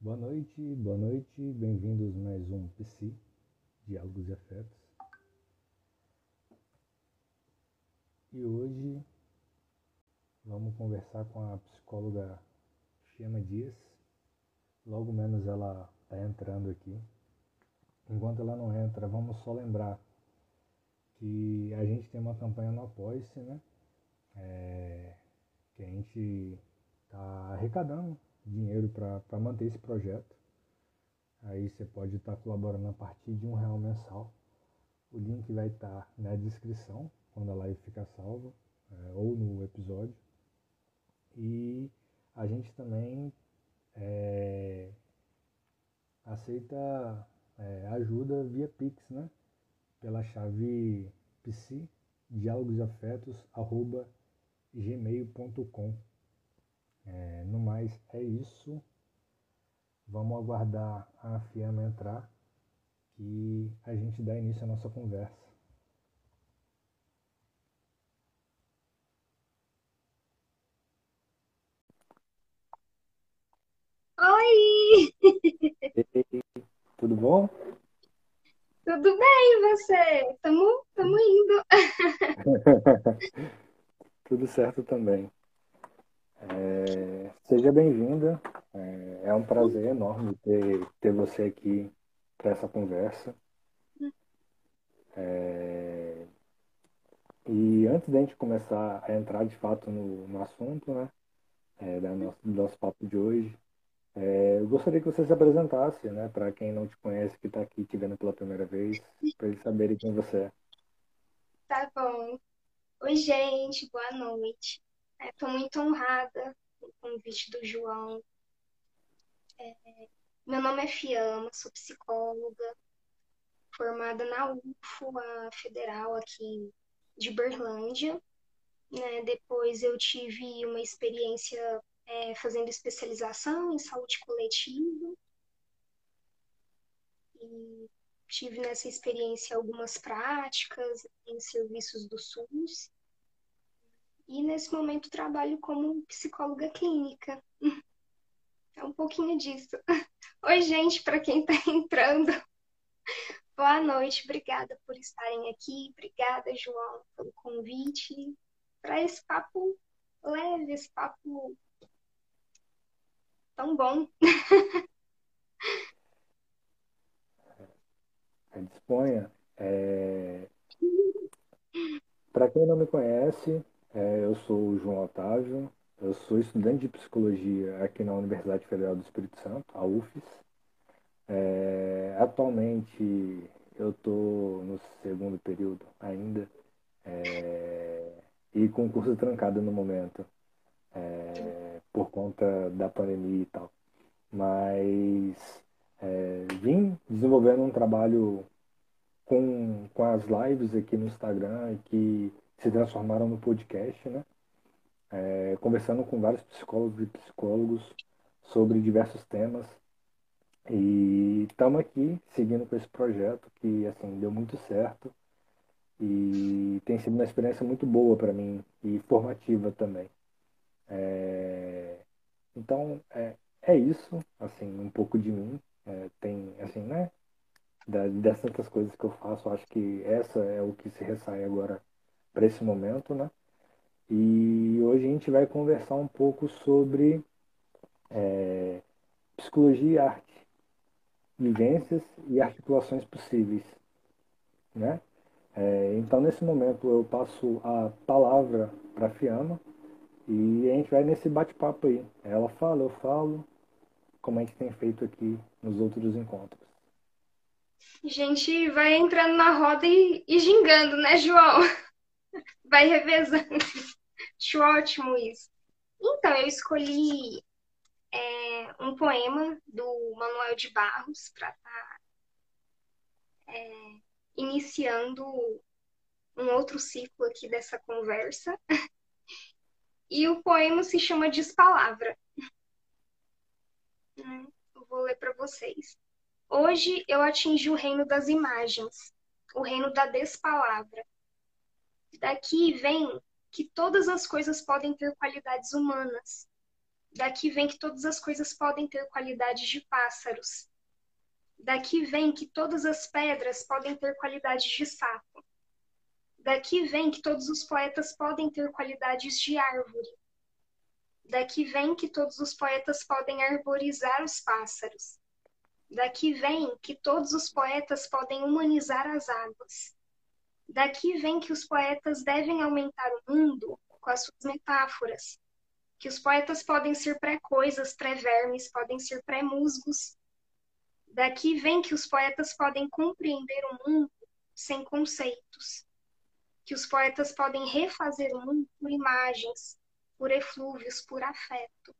Boa noite, boa noite, bem-vindos mais um PC, Diálogos e Afetos. E hoje vamos conversar com a psicóloga Fiamma Dias. Logo menos ela está entrando aqui. Enquanto ela não entra, vamos só lembrar que a gente tem uma campanha no Apoia-se, né? É, que a gente está arrecadando dinheiro para manter esse projeto. Aí você pode estar tá colaborando a partir de um real mensal. O link vai estar tá na descrição, quando a live ficar salva, é, ou no episódio. E a gente também é, aceita é, ajuda via Pix, né? Pela chave psi, gmail.com é, no mais, é isso. Vamos aguardar a Fiamma entrar e a gente dá início à nossa conversa. Oi! Tudo bom? Tudo bem, você? Tamo, tamo indo. tudo certo também. É, seja bem-vinda. É, é, um prazer enorme ter, ter você aqui para essa conversa. É, e antes da gente começar a entrar de fato no, no assunto, né, é, da nosso, do nosso papo de hoje, é, eu gostaria que você se apresentasse, né, para quem não te conhece, que está aqui te vendo pela primeira vez, para eles saberem quem você é. Tá bom. Oi, gente, boa noite. Estou é, muito honrada com o convite do João. É, meu nome é Fiamma, sou psicóloga, formada na UFO, a federal aqui de Berlândia. Né? Depois eu tive uma experiência é, fazendo especialização em saúde coletiva. E tive nessa experiência algumas práticas em serviços do SUS. E nesse momento trabalho como psicóloga clínica. É um pouquinho disso. Oi, gente, para quem está entrando. Boa noite, obrigada por estarem aqui. Obrigada, João, pelo convite para esse papo leve, esse papo tão bom. Disponha. É... Para quem não me conhece, é, eu sou o João Otávio, eu sou estudante de psicologia aqui na Universidade Federal do Espírito Santo, a UFES. É, atualmente eu estou no segundo período ainda é, e com curso trancado no momento é, por conta da pandemia e tal. Mas é, vim desenvolvendo um trabalho com, com as lives aqui no Instagram que se transformaram no podcast, né? É, conversando com vários psicólogos e psicólogos sobre diversos temas. E estamos aqui seguindo com esse projeto que assim deu muito certo e tem sido uma experiência muito boa para mim e formativa também. É, então é, é isso, assim, um pouco de mim. É, tem assim, né? Das tantas coisas que eu faço, acho que essa é o que se ressai agora para esse momento, né? E hoje a gente vai conversar um pouco sobre é, psicologia e arte, vivências e articulações possíveis, né? É, então nesse momento eu passo a palavra para a Fiamma e a gente vai nesse bate-papo aí. Ela fala, eu falo, como a gente tem feito aqui nos outros encontros. A gente vai entrando na roda e, e gingando, né, João? vai revezando. Acho ótimo isso. Então, eu escolhi é, um poema do Manuel de Barros para estar tá, é, iniciando um outro ciclo aqui dessa conversa. E o poema se chama Despalavra. Eu vou ler para vocês. Hoje eu atingi o reino das imagens, o reino da despalavra. Daqui vem que todas as coisas podem ter qualidades humanas. Daqui vem que todas as coisas podem ter qualidades de pássaros. Daqui vem que todas as pedras podem ter qualidades de sapo. Daqui vem que todos os poetas podem ter qualidades de árvore. Daqui vem que todos os poetas podem arborizar os pássaros. Daqui vem que todos os poetas podem humanizar as águas. Daqui vem que os poetas devem aumentar o mundo com as suas metáforas. Que os poetas podem ser pré-coisas, pré-vermes, podem ser pré-musgos. Daqui vem que os poetas podem compreender o mundo sem conceitos. Que os poetas podem refazer o mundo por imagens, por eflúvios, por afeto.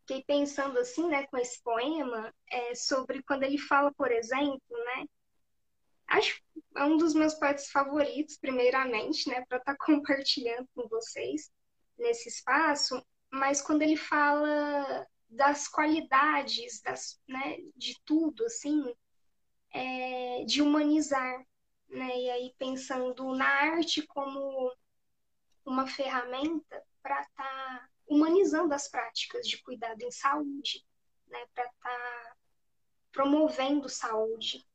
Fiquei pensando assim, né, com esse poema, é, sobre quando ele fala, por exemplo, né, acho é um dos meus poetas favoritos, primeiramente, né, para estar tá compartilhando com vocês nesse espaço, mas quando ele fala das qualidades, das, né, de tudo, assim, é, de humanizar, né? E aí pensando na arte como uma ferramenta para estar tá humanizando as práticas de cuidado em saúde, né? Para estar tá promovendo saúde.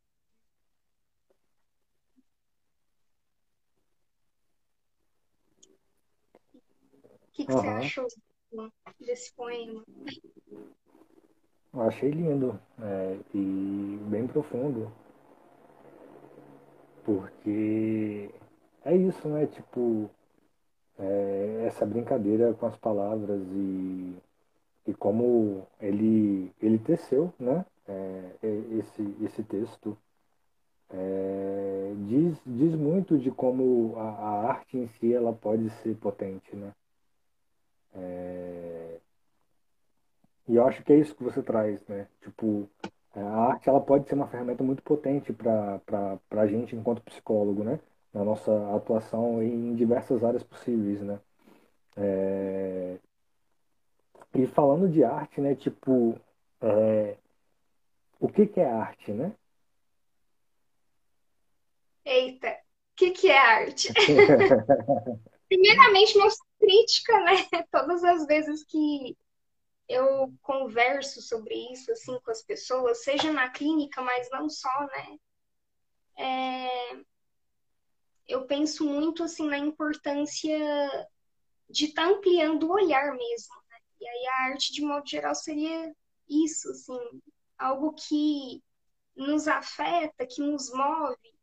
O que, que uhum. você achou desse poema? Eu achei lindo é, e bem profundo. Porque é isso, né? Tipo, é, essa brincadeira com as palavras e, e como ele, ele teceu, né? É, esse, esse texto é, diz, diz muito de como a, a, arte em si ela pode ser potente, né? É, e eu acho que é isso que você traz, né? Tipo, a arte ela pode ser uma ferramenta muito potente para a gente enquanto psicólogo, né? Na nossa atuação em diversas áreas possíveis, né? É... E falando de arte, né? Tipo, é... o que, que é arte, né? Eita, o que, que é arte? Primeiramente, não crítica, né? Todas as vezes que eu converso sobre isso assim com as pessoas, seja na clínica, mas não só, né? É... Eu penso muito assim na importância de estar tá ampliando o olhar mesmo. Né? E aí a arte, de modo geral, seria isso, assim, algo que nos afeta, que nos move,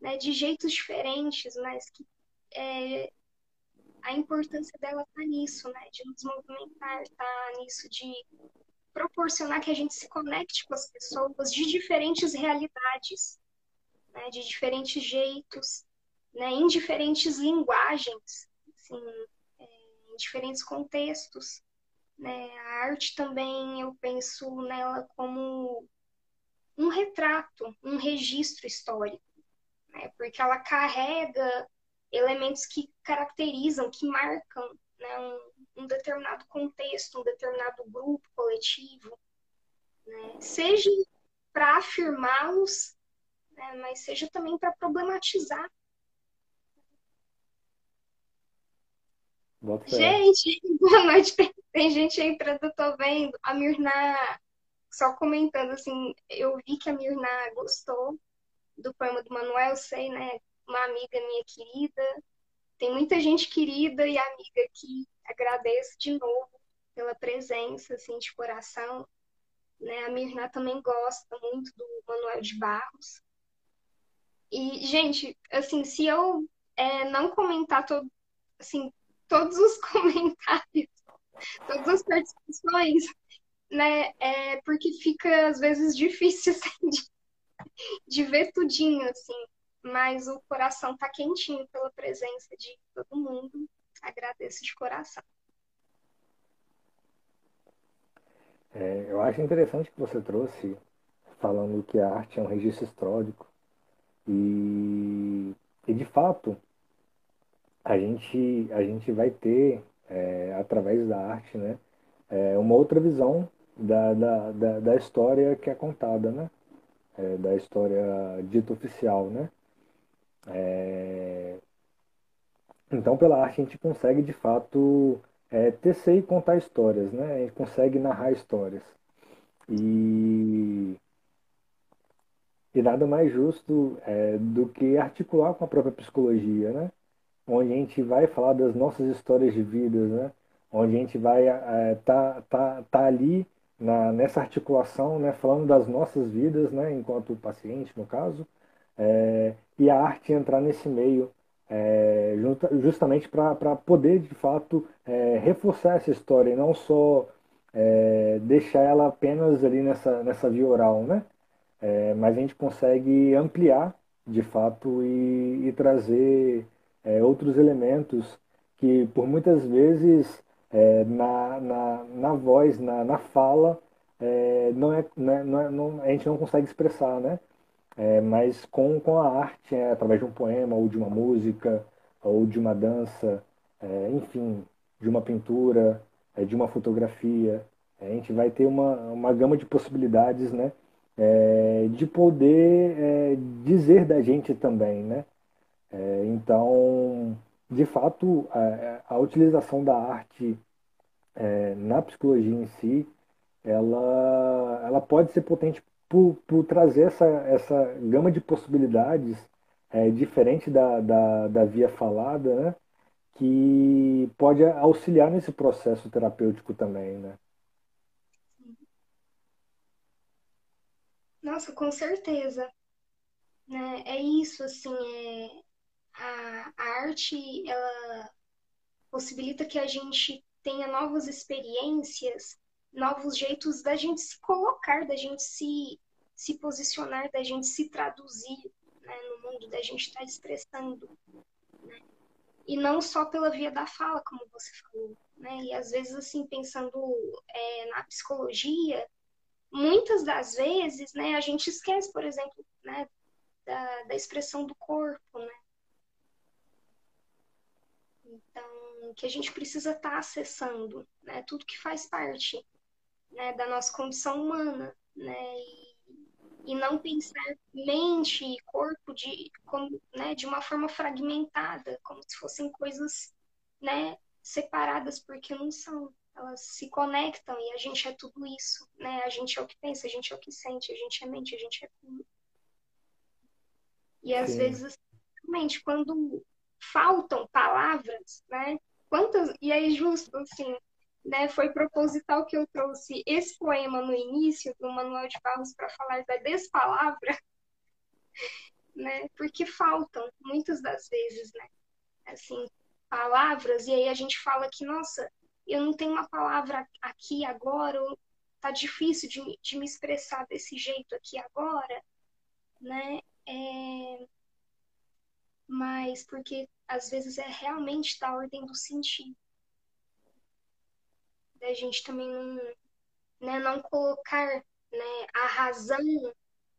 né, de jeitos diferentes, mas que é, a importância dela está nisso, né? De nos movimentar, tá nisso de proporcionar que a gente se conecte com as pessoas de diferentes realidades, né? De diferentes jeitos, né? Em diferentes linguagens, assim, é, em diferentes contextos, né? A arte também eu penso nela como um retrato, um registro histórico, né? Porque ela carrega elementos que caracterizam, que marcam né, um, um, determinado contexto, um determinado grupo coletivo, né? seja para afirmá-los, né, mas seja também para problematizar. Gente, boa noite. Tem, tem gente entrando, eu tô vendo. A Mirna, só comentando assim, eu vi que a Mirna gostou do poema do Manuel, sei, né? Uma amiga minha querida. Tem muita gente querida e amiga que agradeço de novo pela presença, assim, de coração. Né? A irmã também gosta muito do Manuel de Barros. E, gente, assim, se eu é, não comentar todo, assim, todos os comentários, todas as participações, né, é porque fica, às vezes, difícil, assim, de, de ver tudinho, assim mas o coração tá quentinho pela presença de todo mundo. Agradeço de coração. É, eu acho interessante que você trouxe, falando que a arte é um registro histórico. E, e de fato, a gente, a gente vai ter é, através da arte, né? É uma outra visão da, da, da, da história que é contada, né? É, da história dita oficial, né? É... Então, pela arte, a gente consegue, de fato, é, tecer e contar histórias, né? A gente consegue narrar histórias. E, e nada mais justo é, do que articular com a própria psicologia, né? Onde a gente vai falar das nossas histórias de vidas, né? Onde a gente vai é, tá, tá, tá ali na, nessa articulação, né? Falando das nossas vidas, né? Enquanto paciente, no caso, é, e a arte entrar nesse meio é, justamente para poder, de fato, é, reforçar essa história e não só é, deixar ela apenas ali nessa, nessa via oral, né? É, mas a gente consegue ampliar, de fato, e, e trazer é, outros elementos que, por muitas vezes, na, na, na voz, na, na fala, não é, não é, não é não, a gente não consegue expressar, né? É, mas com, com a arte, é, através de um poema, ou de uma música, ou de uma dança, é, enfim, de uma pintura, é, de uma fotografia. É, a gente vai ter uma, uma gama de possibilidades né, é, de poder dizer da gente também. Né? então, de fato, a, a, utilização da arte na psicologia em si, ela, ela pode ser potente por, por trazer essa, essa gama de possibilidades é, diferente da, da, da via falada, né? que pode auxiliar nesse processo terapêutico também, né? Nossa, com certeza. Né? É isso, assim, é... A, a arte, ela possibilita que a gente tenha novas experiências novos jeitos da gente se colocar, da gente se, se posicionar, da gente se traduzir né, no mundo, da gente estar tá expressando. Né? E não só pela via da fala, como você falou. Né? E às vezes, assim, pensando é, na psicologia, muitas das vezes né, a gente esquece, por exemplo, né, da, da expressão do corpo, né? Então, que a gente precisa estar tá acessando, né? Tudo que faz parte né, da nossa condição humana, né? E, e não pensar mente e corpo de, como, né, de uma forma fragmentada, como se fossem coisas né, separadas, porque não são. Elas se conectam e a gente é tudo isso, né? A gente é o que pensa, a gente é o que sente, a gente é mente, a gente é tudo. E às Sim. vezes, realmente, quando faltam palavras, né? Quantas, e aí justo assim, né, foi proposital que eu trouxe esse poema no início do Manuel de Barros para falar da despalavra, né, porque faltam muitas das vezes, né, assim, palavras, e aí a gente fala que, nossa, eu não tenho uma palavra aqui agora, ou tá difícil de, de me expressar desse jeito aqui agora, né, é... mas porque às vezes é realmente da ordem do sentido da gente também não, né, não colocar né, a razão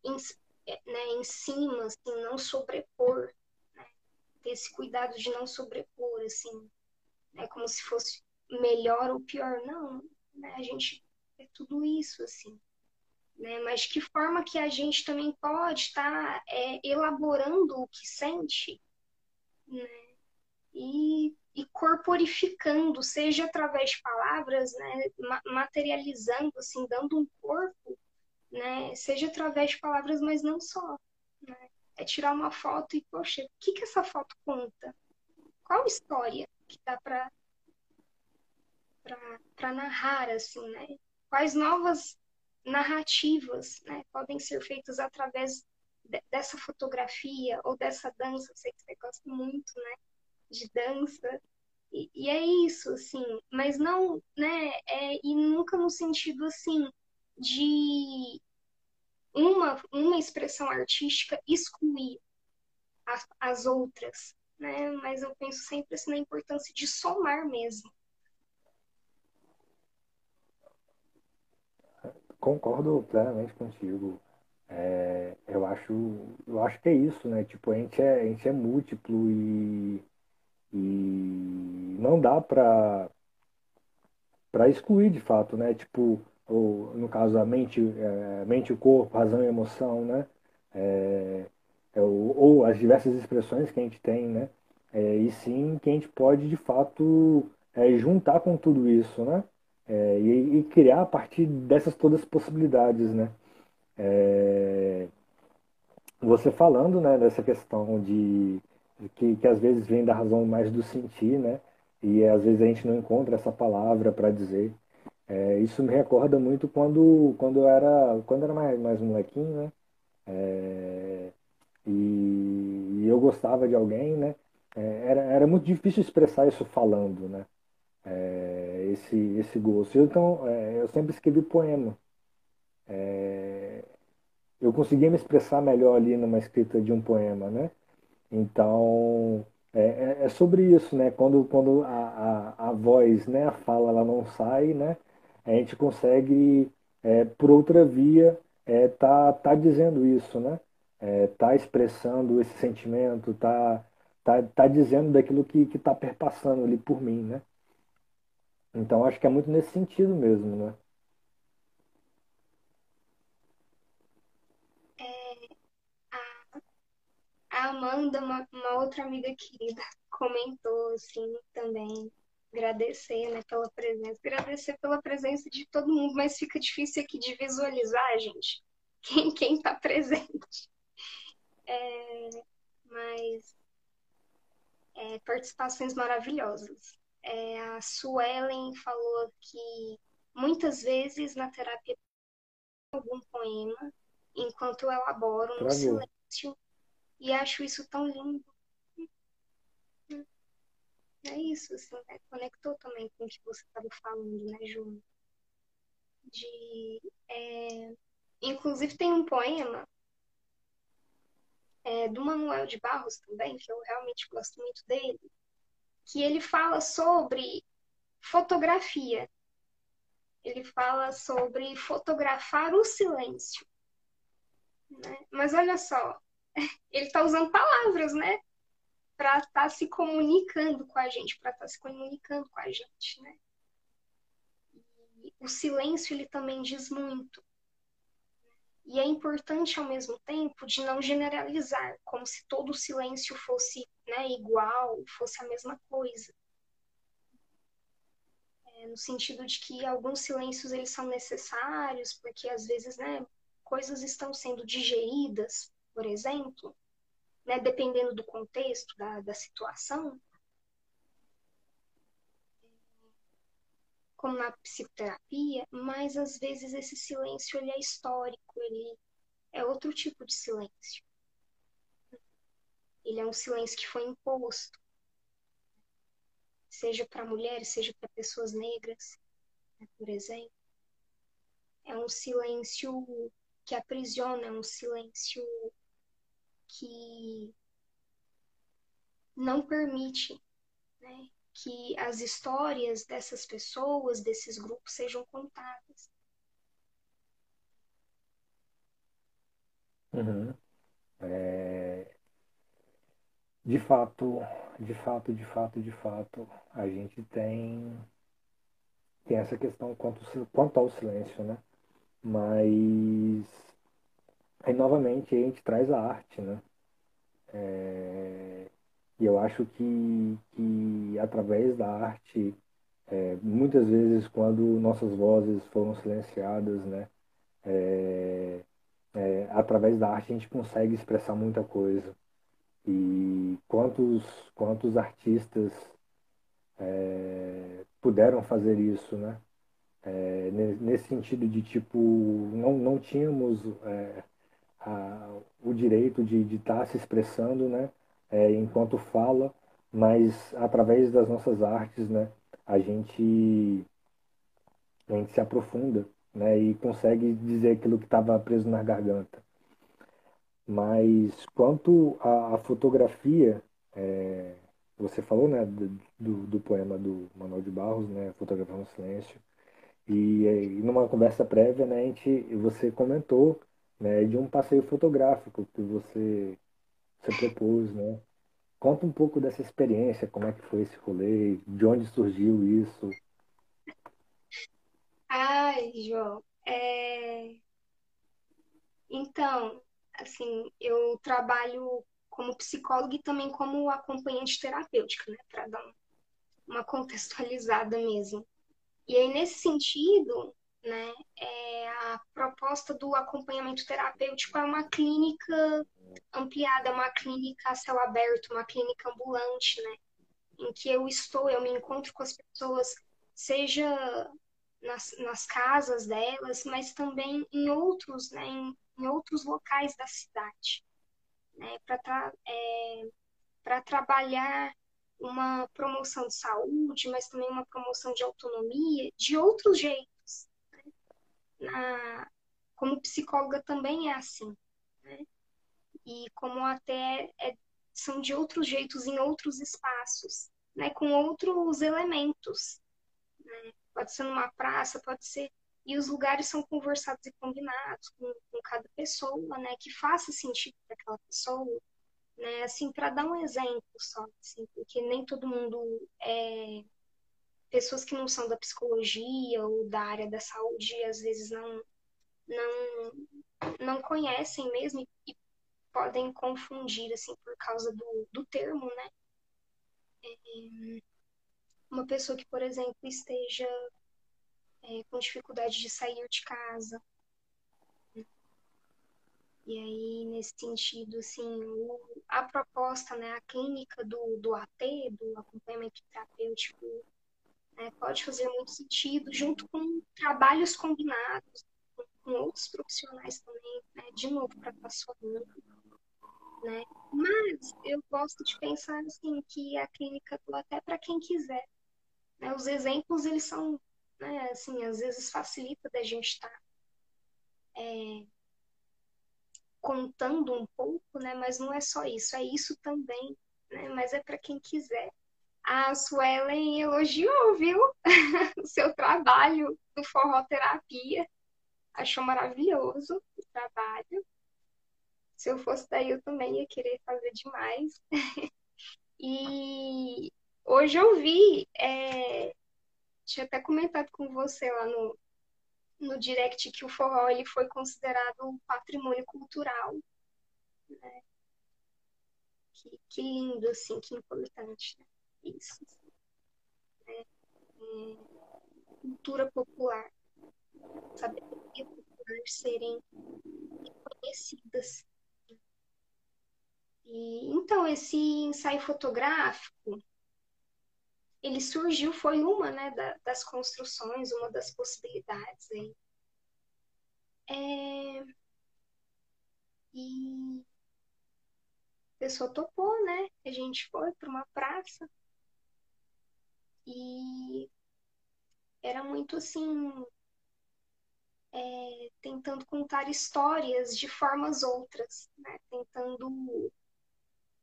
em, né, em cima, assim, não sobrepor, né, ter esse cuidado de não sobrepor, assim, né, como se fosse melhor ou pior, não, né, a gente é tudo isso, assim, né, mas de que forma que a gente também pode estar tá, é, elaborando o que sente, né, e e corporificando, seja através de palavras, né, materializando, assim, dando um corpo, né, seja através de palavras, mas não só. Né? É tirar uma foto e, poxa, o que, que essa foto conta? Qual história que dá para para narrar, assim, né? Quais novas narrativas né, podem ser feitas através de, dessa fotografia ou dessa dança? Eu sei que você gosta muito, né? De dança. E, e, é isso, assim, mas não, né, é, e nunca no sentido, assim, de uma, uma expressão artística excluir as, as outras, né, mas eu penso sempre, assim, na importância de somar mesmo. Concordo plenamente contigo. É, eu acho eu acho que é isso né tipo a gente é a gente é múltiplo e e não dá para para excluir de fato, né? Tipo, ou, no caso a mente, é, mente o corpo, razão e emoção, né? É, é, ou, ou, as diversas expressões que a gente tem, né? É, e sim que a gente pode de fato é, juntar com tudo isso, né? É, e, e, criar a partir dessas todas possibilidades, né? Você falando, né, dessa questão de que, que às vezes vem da razão mais do sentir, né? E às vezes a gente não encontra essa palavra para dizer. É, isso me recorda muito quando, quando eu era, quando era mais, mais molequinho, né? É, e, e, eu gostava de alguém, né? É, era, era muito difícil expressar isso falando, né? É, esse, esse gosto. Então, é, eu sempre escrevi poema. É, eu conseguia me expressar melhor ali numa escrita de um poema, né? Então, é, é, é sobre isso, né? Quando, quando a, a, a voz, né, a fala, ela não sai, né? A gente consegue, é, por outra via, é, tá, tá dizendo isso, né? É, tá expressando esse sentimento, tá, tá, tá dizendo daquilo que, que tá perpassando ali por mim, né? Então, acho que é muito nesse sentido mesmo, né? A Amanda, uma, uma outra amiga querida, comentou assim também, agradecer né, pela presença, agradecer pela presença de todo mundo, mas fica difícil aqui de visualizar, gente, quem quem está presente. É, mas é, participações maravilhosas. É, a Suelen falou que muitas vezes na terapia algum poema enquanto eu elaboro no silêncio e acho isso tão lindo. É isso, assim, né? conectou também com o que você estava falando, né, Ju? De, é... Inclusive tem um poema é, do Manuel de Barros também, que eu realmente gosto muito dele, que ele fala sobre fotografia. Ele fala sobre fotografar o silêncio. Né? Mas olha só, ele está usando palavras, né? Para estar tá se comunicando com a gente, para estar tá se comunicando com a gente, né? O silêncio ele também diz muito. E é importante ao mesmo tempo de não generalizar, como se todo o silêncio fosse né, igual, fosse a mesma coisa. É, no sentido de que alguns silêncios eles são necessários, porque às vezes né, coisas estão sendo digeridas por exemplo, né, dependendo do contexto, da, da situação, como na psicoterapia, mas às vezes esse silêncio ele é histórico, ele é outro tipo de silêncio. Ele é um silêncio que foi imposto, seja para mulheres, seja para pessoas negras, né, por exemplo. É um silêncio que aprisiona, é um silêncio que não permite né, que as histórias dessas pessoas, desses grupos, sejam contadas. Uhum. É... De fato, de fato, de fato, de fato, a gente tem, tem essa questão quanto, quanto ao silêncio, né? Mas Aí novamente a gente traz a arte, né? É, e eu acho que, que através da arte, é, muitas vezes quando nossas vozes foram silenciadas, né? É, é, através da arte a gente consegue expressar muita coisa. E quantos, quantos artistas é, puderam fazer isso, né? É, nesse sentido de tipo, não, não tínhamos é, o direito de estar tá se expressando, né, é, enquanto fala, mas através das nossas artes, né, a gente, a gente se aprofunda, né, e consegue dizer aquilo que estava preso na garganta. Mas quanto à, fotografia, é, você falou, né, do, do, poema do Manuel de Barros, né, Fotografando o Silêncio, e, e numa conversa prévia, né, a gente, você comentou né, de um passeio fotográfico que você, você propôs, né? Conta um pouco dessa experiência, como é que foi esse rolê, de onde surgiu isso. Ai, João, é... então, assim, eu trabalho como psicóloga e também como acompanhante terapêutica, né, para dar uma contextualizada mesmo. E aí, nesse sentido, né, é, a proposta do acompanhamento terapêutico é uma clínica ampliada, uma clínica a céu aberto, uma clínica ambulante, né, em que eu estou, eu me encontro com as pessoas, seja nas, nas casas delas, mas também em outros, né, em, em outros locais da cidade, né, para é, para trabalhar uma promoção de saúde, mas também uma promoção de autonomia, de outros jeitos. Na, como psicóloga também é assim. Né? E como até é, são de outros jeitos em outros espaços, né? com outros elementos. Né? Pode ser numa praça, pode ser. E os lugares são conversados e combinados com, com cada pessoa, né? Que faça sentido para aquela pessoa, né? Assim, para dar um exemplo só, assim, porque nem todo mundo é pessoas que não são da psicologia ou da área da saúde às vezes não não não conhecem mesmo e, e podem confundir assim por causa do, do termo, né? É, uma pessoa que, por exemplo, esteja é, com dificuldade de sair de casa, e aí, nesse sentido, assim, o, a proposta, né, a clínica do, do AT, do acompanhamento terapêutico, né, pode fazer muito sentido, junto com trabalhos combinados com, com outros profissionais também, né, de novo, para estar somando. Né? Mas eu gosto de pensar assim que a clínica do até para quem quiser. Né? Os exemplos eles são, né, assim, às vezes facilita da gente estar tá, é, contando um pouco, né? Mas não é só isso, é isso também, né? Mas é para quem quiser. A Suelen elogiou, viu? o seu trabalho do forró terapia. Achou maravilhoso o trabalho. Se eu fosse daí, eu também ia querer fazer demais. e hoje eu vi, é... tinha até comentado com você lá no, no direct que o forró ele foi considerado um patrimônio cultural. Né? Que, que, lindo, assim, que importante. Né? Isso. Né? Cultura popular. Sabedoria popular serem reconhecidas. E, então, esse ensaio fotográfico, ele surgiu, foi uma né, da, das construções, uma das possibilidades aí. É... E a pessoa topou, né? A gente foi para uma praça e era muito assim, é, tentando contar histórias de formas outras, né? Tentando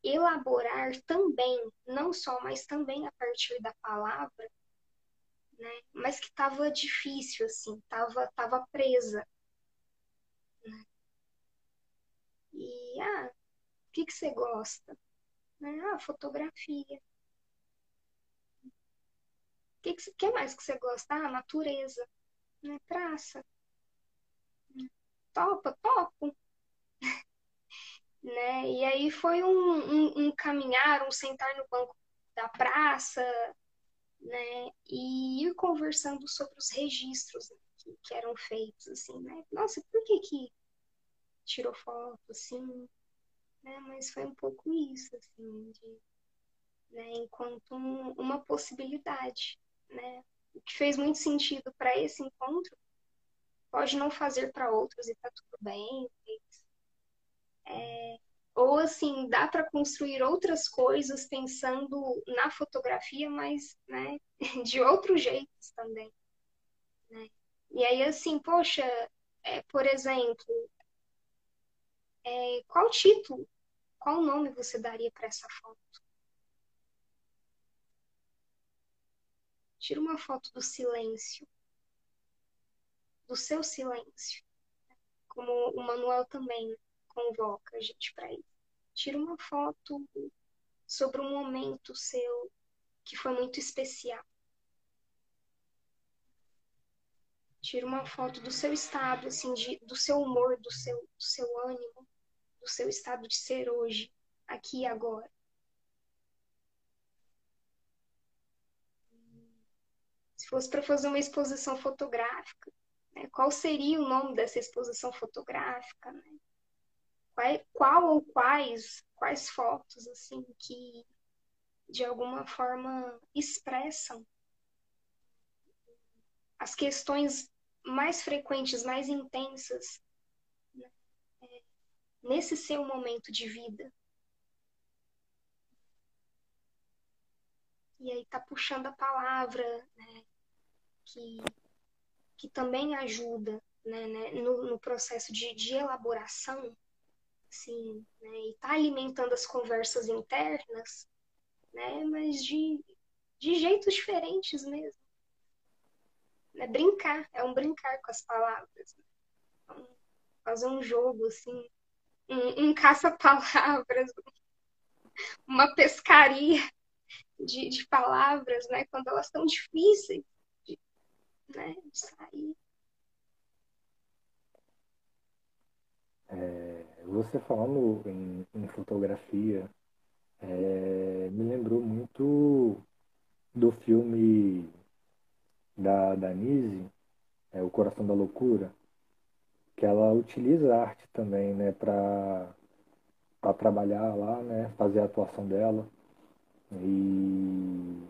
elaborar também, não só, mas também a partir da palavra, né? Mas que estava difícil, assim, estava tava presa. Né? E, ah, o que, que você gosta? Né? Ah, fotografia. O que, que, que mais que você gosta? Ah, natureza. Né? Praça. Topa, topo né? E aí foi um, um, um, caminhar, um sentar no banco da praça, né? E ir conversando sobre os registros né? que, que, eram feitos, assim, né? Nossa, por que que tirou foto, assim? Né? Mas foi um pouco isso, assim, de, né? enquanto um, uma possibilidade, né? O que fez muito sentido para esse encontro pode não fazer para outros e tá tudo bem, é, ou assim, dá para construir outras coisas pensando na fotografia, mas né, de outros jeitos também. Né? E aí, assim, poxa, é, por exemplo, é, qual título, qual nome você daria para essa foto? Tira uma foto do silêncio, do seu silêncio, como o Manuel também, convoca a gente para ir. Tira uma foto sobre um momento seu que foi muito especial. Tira uma foto do seu estado, assim, de, do seu humor, do seu, do seu ânimo, do seu estado de ser hoje, aqui e agora. Fosse para fazer uma exposição fotográfica, né, qual seria o nome dessa exposição fotográfica? Né? Qual, qual ou quais, quais fotos assim que de alguma forma expressam as questões mais frequentes, mais intensas né, é, nesse seu momento de vida. E aí tá puxando a palavra, né, que, que também ajuda né, né, no, no, processo de, de elaboração, assim, né, e tá alimentando as conversas internas, né, mas de, de jeitos diferentes mesmo. É brincar, é um brincar com as palavras. Né? Então, fazer um jogo, assim, um, um caça-palavras, uma pescaria de, de palavras, né? Quando elas estão difíceis né, de sair. É, você falando em, em fotografia, é, me lembrou muito do filme da, da Nise, é, O Coração da Loucura, que ela utiliza a arte também, né, para trabalhar lá, né, fazer a atuação dela. E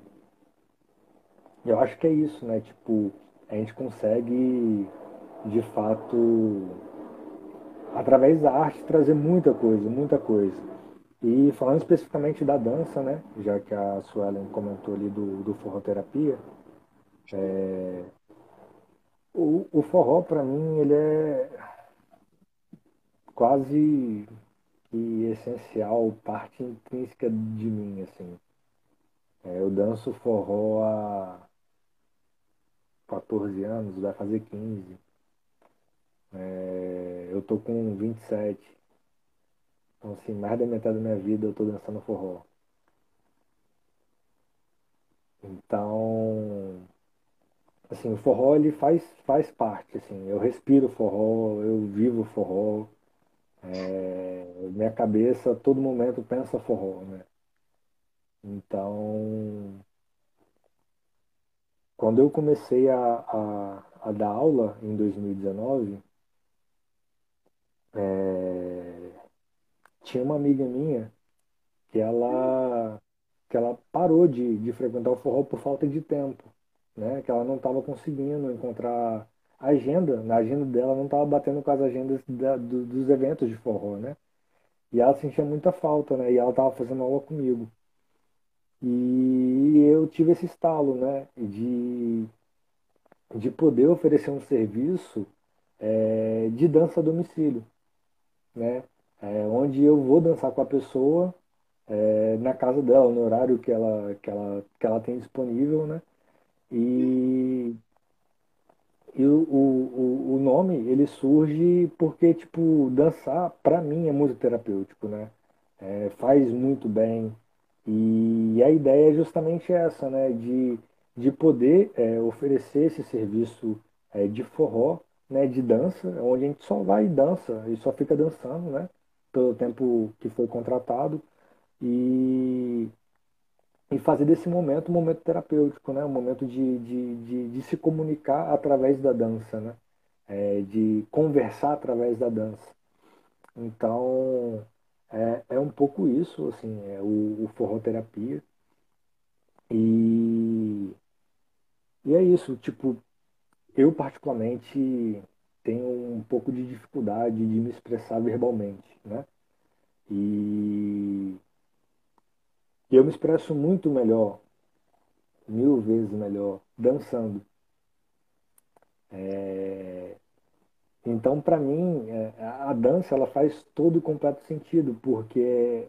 eu acho que é isso, né, tipo, a gente consegue, de fato, através da arte, trazer muita coisa, muita coisa. E falando especificamente da dança, né, já que a Suelen comentou ali do, do forroterapia, é, o, o forró, para mim, ele é quase que essencial, parte intrínseca de mim, assim. É, eu danço forró há 14 anos, vai fazer 15. É, eu tô com 27. Então, assim, mais da metade da minha vida eu tô dançando forró. Então, assim, o forró ele faz, faz parte, assim, eu respiro forró, eu vivo forró, é, minha cabeça a todo momento pensa forró, né? Então, quando eu comecei a, a, a dar aula em 2019, é, tinha uma amiga minha que ela, que ela parou de, de frequentar o forró por falta de tempo né? Que ela não estava conseguindo encontrar agenda, na agenda dela não estava batendo com as agendas da, do, dos eventos de forró, né? E ela sentia muita falta, né? E ela estava fazendo aula comigo. E eu tive esse estalo, né? De, de poder oferecer um serviço é, de dança a domicílio, né? É, onde eu vou dançar com a pessoa é, na casa dela, no horário que ela, que ela, que ela tem disponível, né? E, e o, o, o nome, ele surge porque, tipo, dançar, para mim, é muito terapêutico, né? Faz muito bem. E a ideia é justamente essa, né? De, de poder é, oferecer esse serviço é, de forró, né? De dança, onde a gente só vai e dança, e só fica dançando, né? Pelo tempo que foi contratado. E e fazer desse momento um momento terapêutico, né? um momento de, de, de, de se comunicar através da dança, né? É, de conversar através da dança. Então, é, é um pouco isso, assim, é o, o forroterapia. E, e é isso, tipo, eu particularmente tenho um pouco de dificuldade de me expressar verbalmente, né? E eu me expresso muito melhor, mil vezes melhor, dançando. É... Então, para mim, é, a dança ela faz todo o completo sentido, porque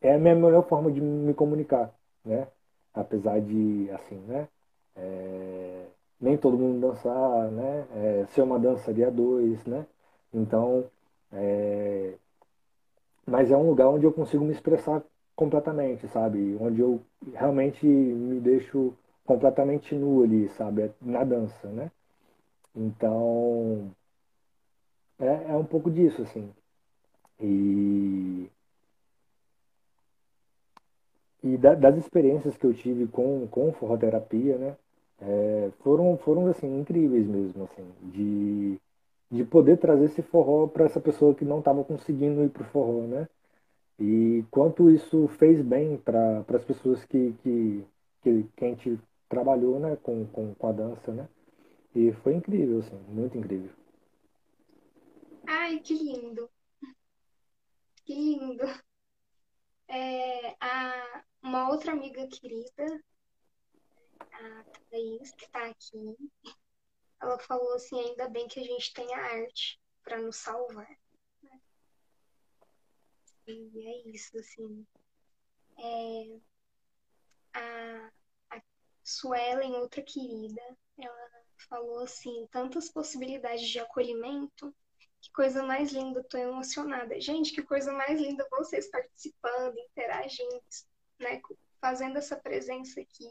é a minha melhor forma de me comunicar, né? Apesar de, assim, né? É... Nem todo mundo dançar, né? É... Ser uma dançaria dois, né? Então, é... mas é um lugar onde eu consigo me expressar completamente, sabe? Onde eu realmente me deixo completamente nu ali, sabe? Na dança, né? Então, é, é um pouco disso, assim. E, e da, das experiências que eu tive com, com forroterapia, né? É, foram, foram, assim, incríveis mesmo, assim, de, de poder trazer esse forró para essa pessoa que não estava conseguindo ir pro forró, né? E quanto isso fez bem para as pessoas que, que, que, que a gente trabalhou, né, com, com, com a dança, né? E foi incrível, assim, muito incrível. Ai, que lindo. Que lindo. É, a, uma outra amiga querida, a Thaís, que está aqui, ela falou assim, ainda bem que a gente tem a arte para nos salvar. E é isso, assim. É, a, a Suelen, outra querida, ela falou assim, tantas possibilidades de acolhimento que coisa mais linda, tô emocionada. Gente, que coisa mais linda vocês participando, interagindo, né? Fazendo essa presença aqui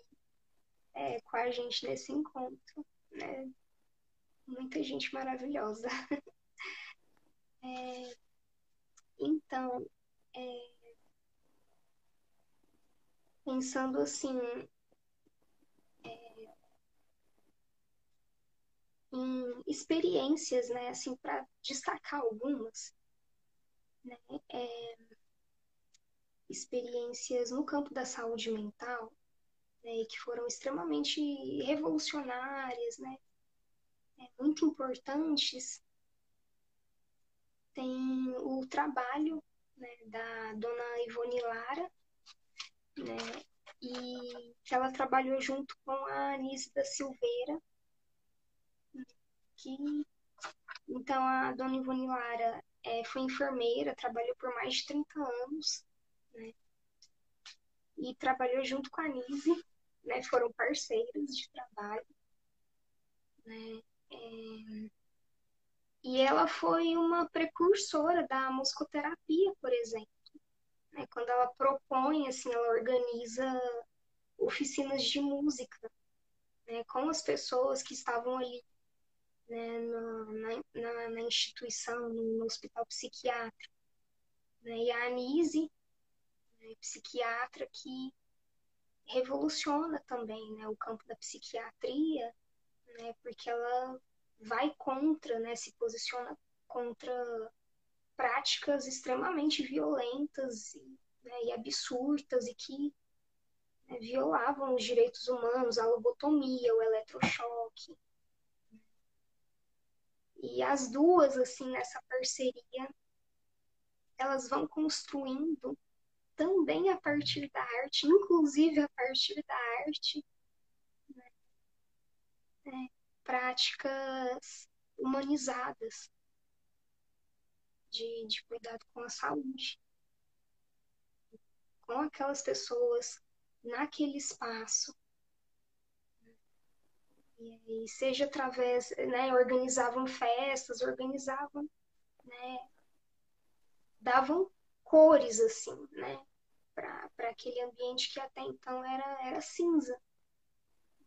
é, com a gente nesse encontro, né? Muita gente maravilhosa. é, então, é, pensando assim, em experiências, né, assim, para destacar algumas, né, é, experiências no campo da saúde mental, né, que foram extremamente revolucionárias, né, é, muito importantes. Tem o trabalho né, da dona Ivone Lara, né, e ela trabalhou junto com a Anise da Silveira, que então a dona Ivone Lara é, foi enfermeira, trabalhou por mais de 30 anos, né? E trabalhou junto com a Nise, né? Foram parceiros de trabalho, né? É... E ela foi uma precursora da musicoterapia, por exemplo. Né? Quando ela propõe, assim, ela organiza oficinas de música né? com as pessoas que estavam ali né, na, na, na, instituição, no, no hospital psiquiátrico. Né? E a Anise, né, psiquiatra que revoluciona também né, o campo da psiquiatria, né, porque ela vai contra, né, se posiciona contra práticas extremamente violentas e, né, e absurdas e que né, violavam os direitos humanos, a lobotomia, o eletrochoque, e as duas, assim, nessa parceria, elas vão construindo também a partir da arte, inclusive a partir da arte, né? é, práticas humanizadas de, de cuidado com a saúde. Com aquelas pessoas naquele espaço e seja através, né, organizavam festas, organizavam, né, davam cores assim, né, para aquele ambiente que até então era, era cinza,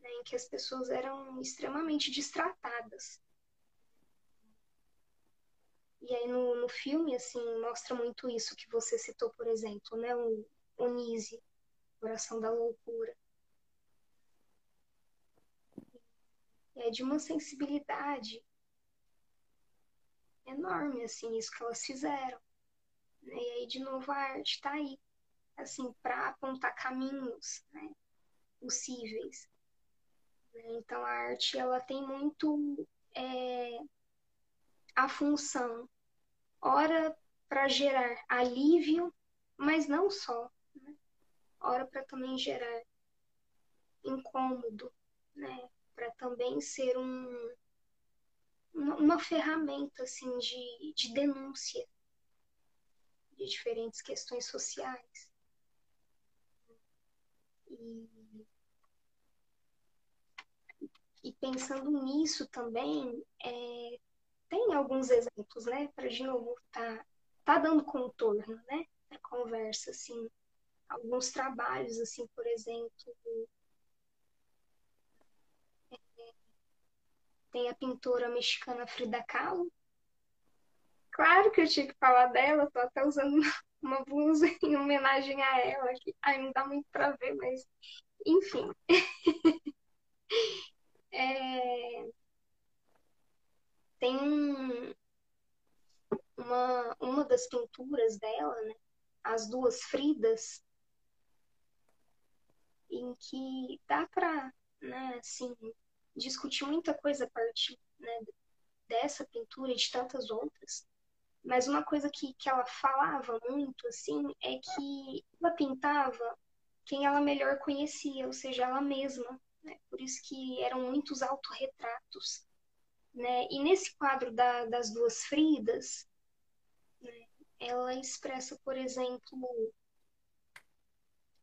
né, em que as pessoas eram extremamente distratadas. E aí no, no filme, assim, mostra muito isso que você citou, por exemplo, né, o Onise, Coração da Loucura. É de uma sensibilidade enorme, assim, isso que elas fizeram. Né? E aí, de novo, a arte está aí, assim, para apontar caminhos né, possíveis. Né? Então, a arte, ela tem muito é, a função, ora, para gerar alívio, mas não só, né? ora, para também gerar incômodo, né? Para também ser um, uma ferramenta assim de, de denúncia de diferentes questões sociais. E, e pensando nisso também, é, tem alguns exemplos, né, para de novo tá, tá dando contorno, né, para conversa, assim, alguns trabalhos, assim, por exemplo, Tem a pintora mexicana Frida Kahlo. Claro que eu tinha que falar dela, tô até usando uma blusa em homenagem a ela. Que, ai, não dá muito para ver, mas enfim. é... Tem um, uma, uma das pinturas dela, né? As duas Fridas, em que dá para, né, assim, discutir muita coisa a partir né, dessa pintura e de tantas outras. Mas uma coisa que, que ela falava muito, assim, é que ela pintava quem ela melhor conhecia, ou seja, ela mesma. Né? Por isso que eram muitos autorretratos. Né? E nesse quadro da, das duas Fridas, né, ela expressa, por exemplo,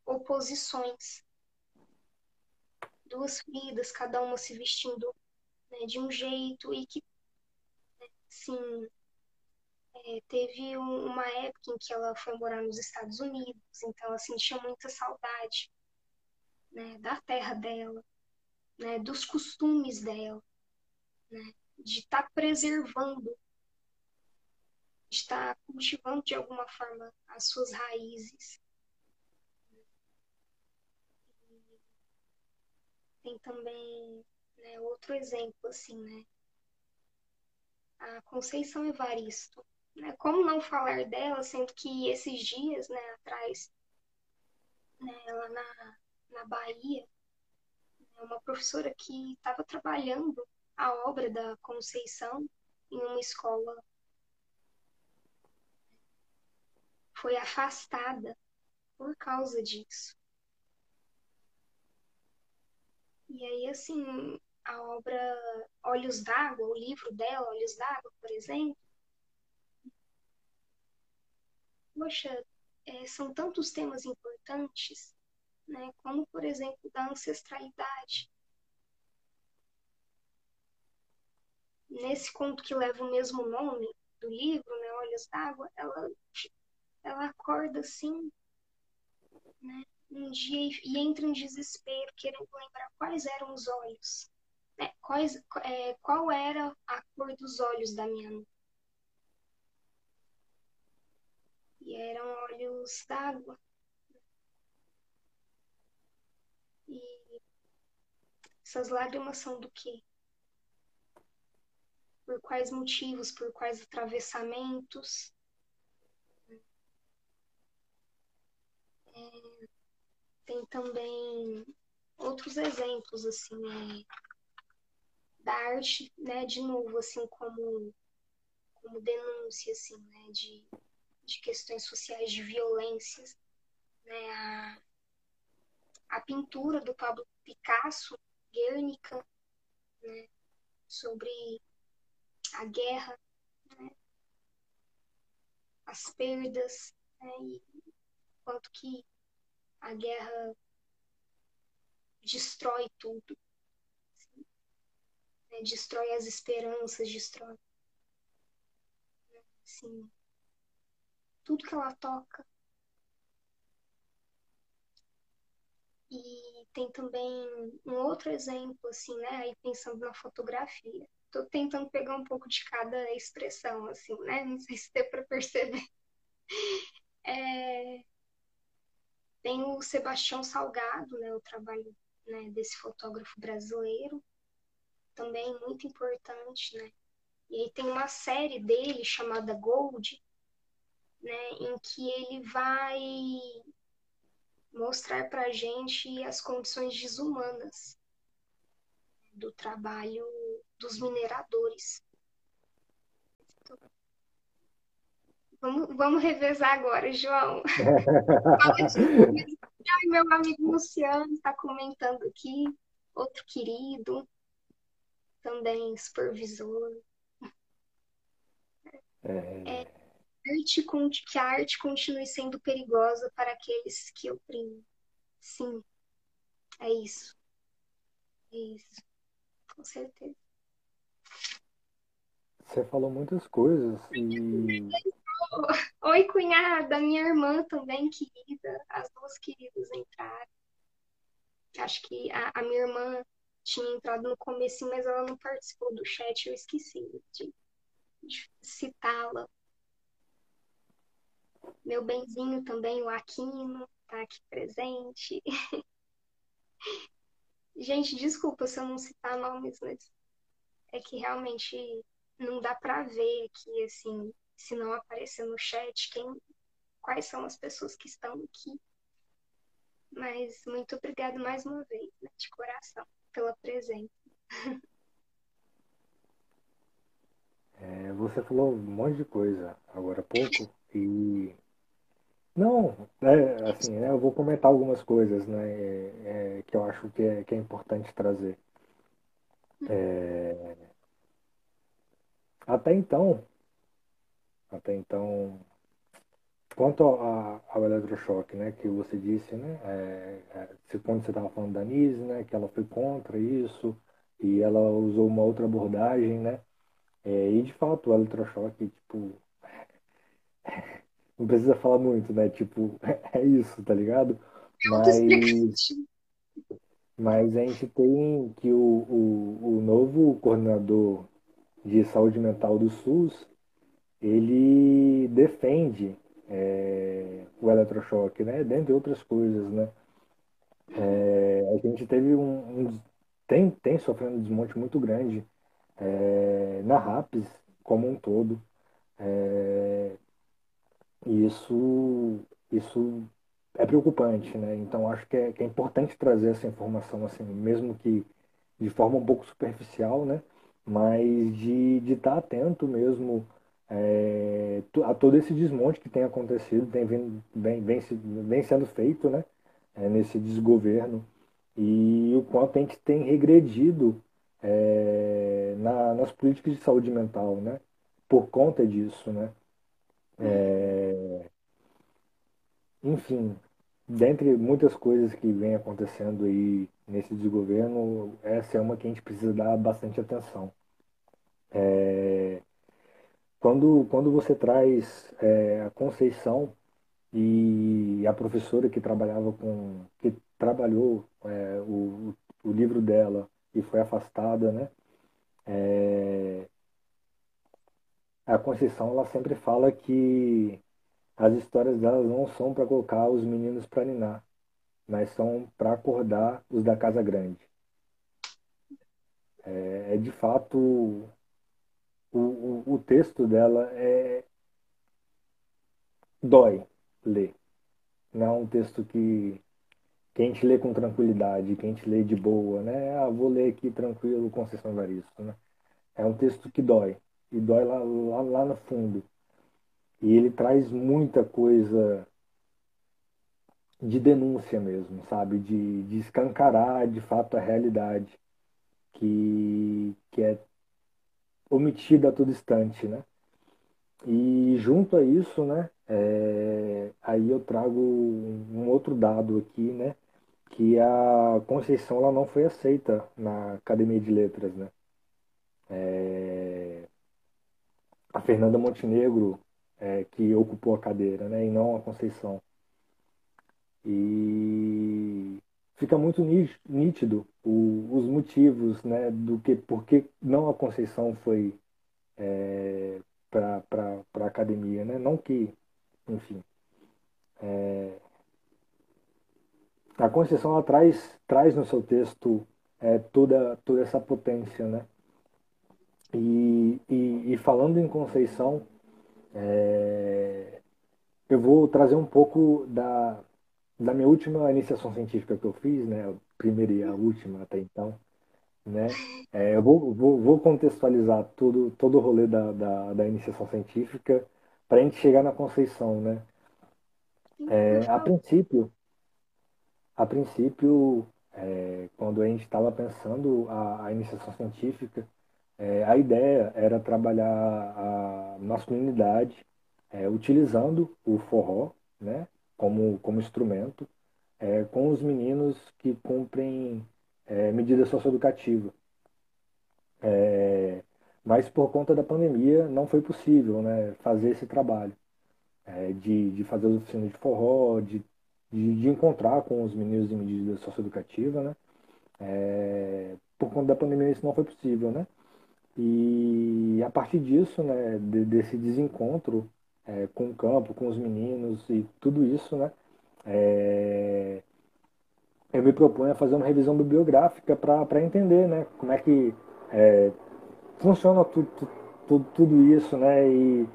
oposições. Duas Fridas, cada uma se vestindo né, de um jeito e que, né, sim, é, teve um, uma época em que ela foi morar nos Estados Unidos, então ela sentia muita saudade né, da terra dela, né, dos costumes dela, né, de estar tá preservando, de estar tá cultivando de alguma forma as suas raízes. Tem também né, outro exemplo, assim, né? A Conceição Evaristo, né? Como não falar dela, sendo que esses dias né, atrás, né, ela na, na Bahia, né, uma professora que estava trabalhando a obra da Conceição em uma escola foi afastada por causa disso. E aí, assim, a obra Olhos d'Água, o livro dela, Olhos d'Água, por exemplo, poxa, é, são tantos temas importantes, né, como, por exemplo, da ancestralidade. Nesse conto que leva o mesmo nome do livro, né, Olhos d'Água, ela, ela acorda assim, né, um dia e entra em desespero, querendo lembrar quais eram os olhos. Né, quais, é, qual era a cor dos olhos da minha mãe. e eram olhos d'água. E essas lágrimas são do quê? Por quais motivos, por quais atravessamentos? É, tem também outros exemplos, assim, é, da arte, né, de novo, assim, como, como denúncia, assim, né, de de questões sociais de violências, né? a, a pintura do Pablo Picasso, Guernica, né? sobre a guerra, né? as perdas, né? e quanto que a guerra destrói tudo, assim, né? destrói as esperanças, destrói assim, tudo que ela toca. E tem também um outro exemplo, assim, né? Aí pensando na fotografia. Tô tentando pegar um pouco de cada expressão, assim, né? Não sei se deu para perceber. É... Tem o Sebastião Salgado, né? O trabalho né, desse fotógrafo brasileiro. Também muito importante, né? E aí tem uma série dele chamada Gold, né, em que ele vai mostrar para a gente as condições desumanas do trabalho dos mineradores. Vamos, vamos revezar agora, João. Ai, meu amigo Luciano está comentando aqui, outro querido, também supervisor. É... É, arte, que a arte continue sendo perigosa para aqueles que oprimem. Sim, é isso. É isso. Com certeza. Você falou muitas coisas e. Oi, cunhada, minha irmã também, querida. As duas queridas entraram. Acho que a, a minha irmã tinha entrado no começo, mas ela não participou do chat, eu esqueci de, de citá-la. Meu benzinho também, o Aquino, tá aqui presente. Gente, desculpa se eu não citar nomes, mas é que realmente não dá para ver aqui, assim, se não aparecer no chat, quem, quais são as pessoas que estão aqui. Mas muito obrigada mais uma vez, né, de coração, pela presença. É, você falou um monte de coisa agora há pouco e não, é, assim, né, eu vou comentar algumas coisas, né, é, é, que eu acho que é, que é importante trazer. É, até então, até então, quanto ao, ao eletrochoque, né, que você disse, né, é, é, quando você estava falando da Nise, né, que ela foi contra isso e ela usou uma outra abordagem, né, é, e de fato o eletrochoque, tipo, não precisa falar muito, né, tipo, é isso, tá ligado? Mas, mas a gente tem que o, o, o novo coordenador de saúde mental do SUS, ele defende é, o eletrochoque, né? Dentre outras coisas, né? É, a gente teve um, um, tem, tem sofrendo um desmonte muito grande é, na RAPS como um todo. É, e isso, isso é preocupante, né? Então acho que é, que é importante trazer essa informação, assim, mesmo que de forma um pouco superficial, né? Mas de estar tá atento mesmo é, a todo esse desmonte que tem acontecido, tem vem, vem, vem, vem sendo feito, né? É, nesse desgoverno e o quanto a gente tem regredido é, na, nas políticas de saúde mental, né? Por conta disso, né? É, enfim, dentre muitas coisas que vem acontecendo aí nesse desgoverno, essa é uma que a gente precisa dar bastante atenção. É, quando, quando você traz é, a Conceição e a professora que trabalhava com, que trabalhou é, o, o livro dela e foi afastada, né? É, a Conceição ela sempre fala que as histórias delas não são para colocar os meninos para ninar, mas são para acordar os da casa grande. É, é de fato o, o, texto dela é dói ler. Não é um texto que, que a gente lê com tranquilidade, que a gente lê de boa, né? Ah, vou ler aqui tranquilo, Conceição Evaristo, né? É um texto que dói, e dói lá, lá, lá no fundo. E ele traz muita coisa de denúncia mesmo, sabe? De, de escancarar de fato a realidade que, que é omitida a todo instante, né? E junto a isso, né, é, aí eu trago um outro dado aqui, né, que a Conceição ela não foi aceita na Academia de Letras, né? É, a Fernanda Montenegro é, que ocupou a cadeira, né, e não a Conceição. E fica muito nítido o, os motivos né, do que por que não a Conceição foi é, para a academia. Né? Não que, enfim. É, a Conceição ela traz, traz no seu texto é, toda, toda essa potência. Né? E, e, e falando em Conceição, é, eu vou trazer um pouco da, da minha última iniciação científica que eu fiz, né, a primeira e a última até então, né, é, eu vou, vou, vou, contextualizar todo, todo o rolê da, da, da iniciação científica para a gente chegar na Conceição, né. É, a princípio, a princípio, é, quando a gente estava pensando a, a iniciação científica, é, a ideia era trabalhar a masculinidade é, utilizando o forró né, como, como instrumento é, com os meninos que cumprem é, medida socioeducativa. É, mas por conta da pandemia não foi possível né, fazer esse trabalho é, de, de fazer as oficinas de forró, de, de, de, encontrar com os meninos de medida socioeducativa, né, é, por conta da pandemia isso não foi possível, né? E a partir disso, né, de, desse desencontro é, com o campo, com os meninos e tudo isso, né, é, eu me proponho a fazer uma revisão bibliográfica para entender né, como é que é, funciona tudo, tudo, tudo isso né, e,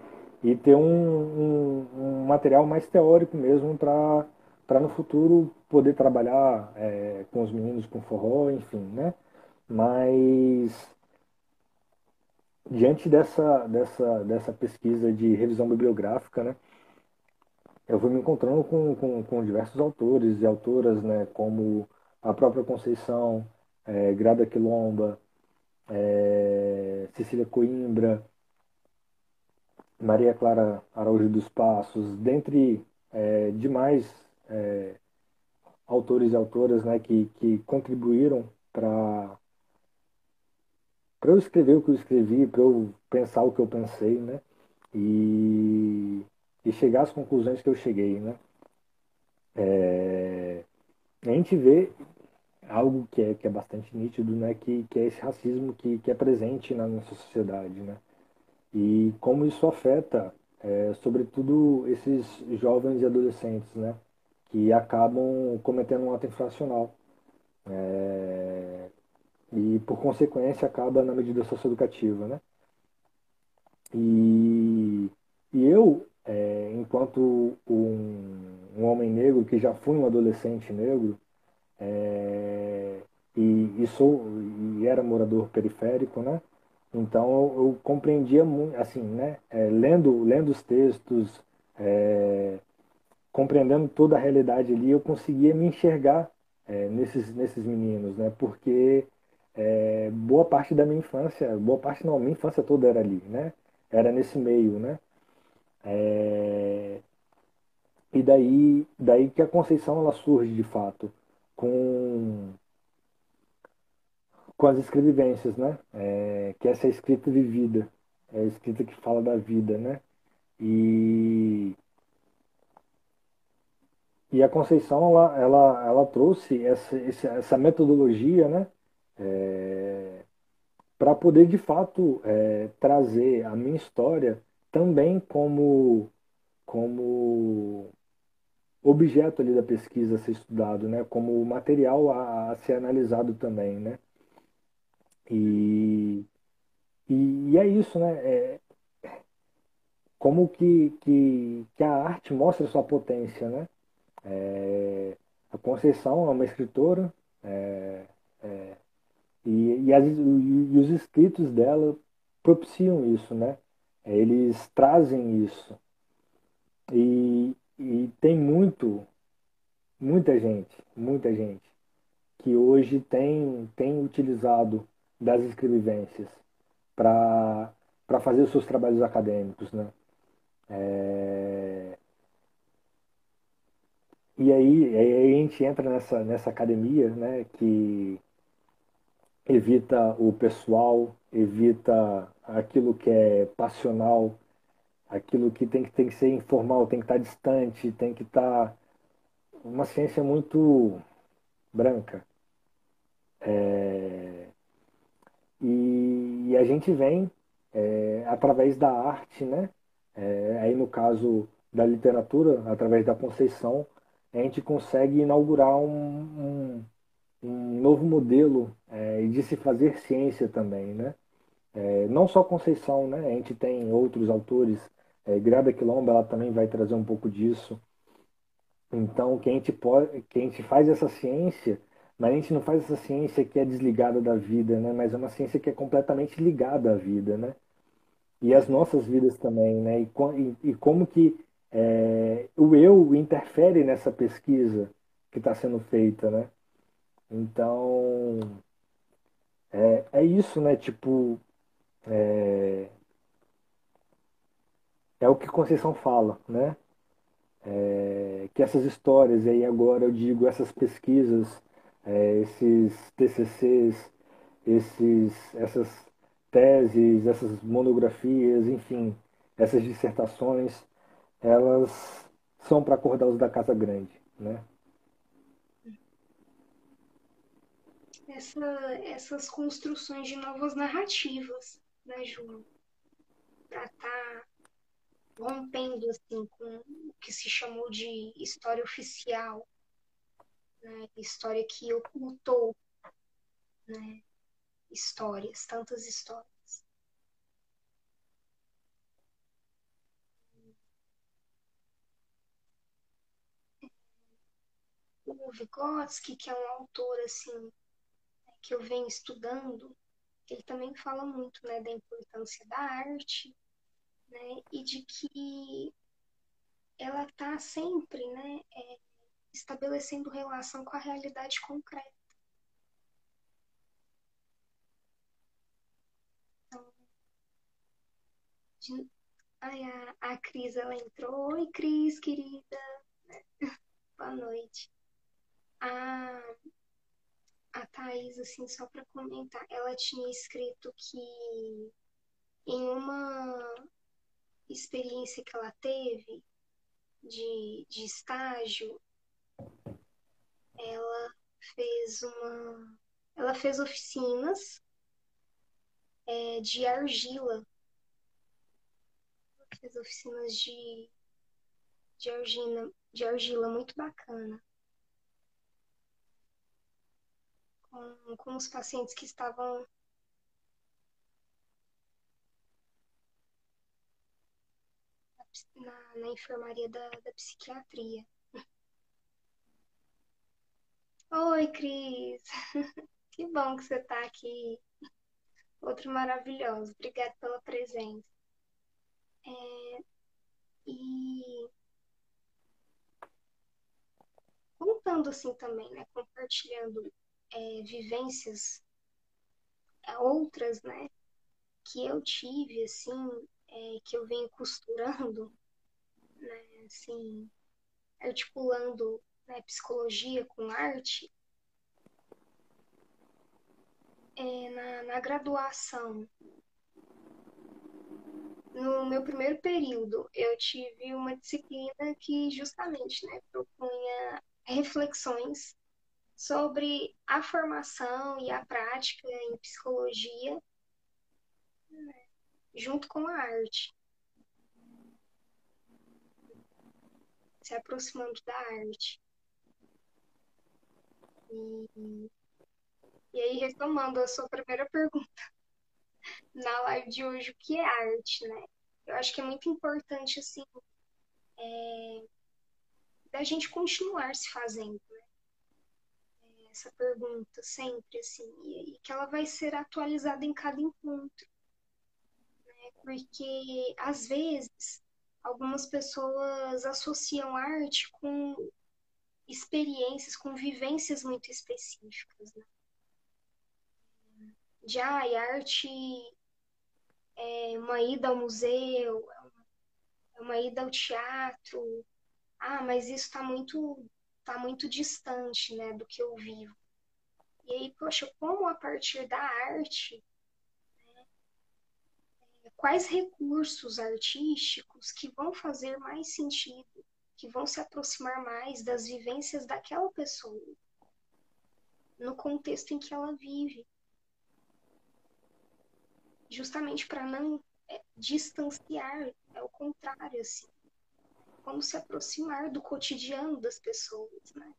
e ter um, um, um material mais teórico mesmo para no futuro poder trabalhar é, com os meninos com forró, enfim, né? Mas diante dessa, dessa, dessa pesquisa de revisão bibliográfica, né, eu fui me encontrando com, com, com diversos autores e autoras, né, como a própria Conceição, é, Grada Quilomba, é, Cecília Coimbra, Maria Clara Araújo dos Passos, dentre é, demais é, autores e autoras né, que, que contribuíram para para eu escrever o que eu escrevi, para eu pensar o que eu pensei, né? E, e chegar às conclusões que eu cheguei, né? É, a gente vê algo que é, que é bastante nítido, né? Que, que é esse racismo que, que é presente na nossa sociedade, né? E como isso afeta, é, sobretudo, esses jovens e adolescentes, né? Que acabam cometendo um ato infracional. É, e por consequência acaba na medida socioeducativa, né? E, e eu, é, enquanto um, um, homem negro que já fui um adolescente negro é, e, e, sou e era morador periférico, né? Então eu, eu compreendia muito, assim, né? É, lendo lendo os textos, é, compreendendo toda a realidade ali, eu conseguia me enxergar é, nesses nesses meninos, né? Porque é, boa parte da minha infância, boa parte não, minha infância toda era ali, né? Era nesse meio, né? É, e daí, daí que a Conceição ela surge de fato com com as escrevivências, né? É, que essa é escrita vivida, é a escrita que fala da vida, né? E e a Conceição ela, ela, ela trouxe essa, essa metodologia, né? É, para poder de fato é, trazer a minha história também como como objeto ali da pesquisa a ser estudado, né? Como material a, a ser analisado também, né? E, e, e é isso, né? É, como que, que, que a arte mostra sua potência, né? É, a Conceição é uma escritora, é, é, e, e, as, e os escritos dela propiciam isso, né? Eles trazem isso. E, e tem muito, muita gente, muita gente, que hoje tem, tem utilizado das escrevivências para fazer os seus trabalhos acadêmicos, né? É... E aí, aí a gente entra nessa, nessa academia, né, que evita o pessoal, evita aquilo que é passional, aquilo que tem que, tem que ser informal, tem que estar distante, tem que estar uma ciência muito branca. É... E, e, a gente vem é, através da arte, né? É, aí no caso da literatura, através da Conceição, a gente consegue inaugurar um, um um novo modelo é, de se fazer ciência também, né? É, não só Conceição, né? A gente tem outros autores, é, Grada Quilomba, ela também vai trazer um pouco disso. Então, que a gente pode, que a gente faz essa ciência, mas a gente não faz essa ciência que é desligada da vida, né? Mas é uma ciência que é completamente ligada à vida, né? E as nossas vidas também, né? E, e, e como que é, o eu interfere nessa pesquisa que está sendo feita, né? Então, é, é isso, né? Tipo, é, é o que Conceição fala, né? É, que essas histórias, e aí agora eu digo essas pesquisas, é, esses TCCs, esses, essas teses, essas monografias, enfim, essas dissertações, elas são para acordar os da Casa Grande, né? Essa, essas construções de novas narrativas, né, Ju? Para estar tá rompendo assim, com o que se chamou de história oficial, né? história que ocultou né? histórias, tantas histórias. O Vygotsky, que é um autor assim que eu venho estudando, ele também fala muito né, da importância da arte né, e de que ela está sempre né, é, estabelecendo relação com a realidade concreta. Então, de... Ai, a, a Cris, ela entrou. Oi, Cris, querida. Boa noite. A, a Thaís, assim, só para comentar, ela tinha escrito que em uma experiência que ela teve de, de estágio, ela fez uma. Ela fez oficinas é, de argila. Ela fez oficinas de, de, de argila muito bacana. Com, com os pacientes que estavam na, na enfermaria da, da psiquiatria. Oi, Cris! Que bom que você está aqui. Outro maravilhoso. Obrigada pela presença. É, e contando assim também, né? Compartilhando é, vivências é, outras, né? Que eu tive, assim, é, que eu venho costurando, né? Assim, articulando né, psicologia com arte, é, na, na graduação, no meu primeiro período, eu tive uma disciplina que justamente né, propunha reflexões sobre a formação e a prática em psicologia né, junto com a arte. Se aproximando da arte. E, e aí, retomando a sua primeira pergunta na live de hoje, o que é arte, né? Eu acho que é muito importante, assim, é, da gente continuar se fazendo, essa pergunta sempre, assim, e, e, que ela vai ser atualizada em cada encontro. Né? Porque, às vezes, algumas pessoas associam arte com experiências, com vivências muito específicas, né? De ah, arte é uma ida ao museu, é uma ida ao teatro. Ah, mas isso está muito, tá muito distante, né, do que eu vivo. E aí, poxa, como a partir da arte, né, quais recursos artísticos que vão fazer mais sentido que vão se aproximar mais das vivências daquela pessoa, no contexto em que ela vive. Justamente para não é, distanciar, é o contrário, assim. Como se aproximar do cotidiano das pessoas, né?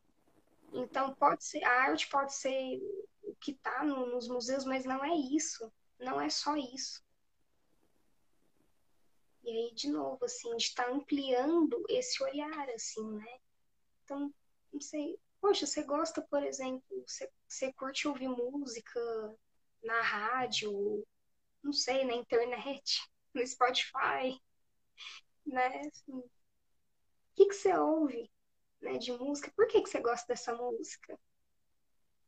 Então, pode ser, a arte pode ser o que está no, nos museus, mas não é isso. Não é só isso. E aí, de novo, assim, de estar tá ampliando esse olhar, assim, né? Então, não sei. Poxa, você gosta, por exemplo, você, você curte ouvir música na rádio, não sei, na internet, no Spotify, né? Assim, que, que você ouve né, de música? Por que, que você gosta dessa música?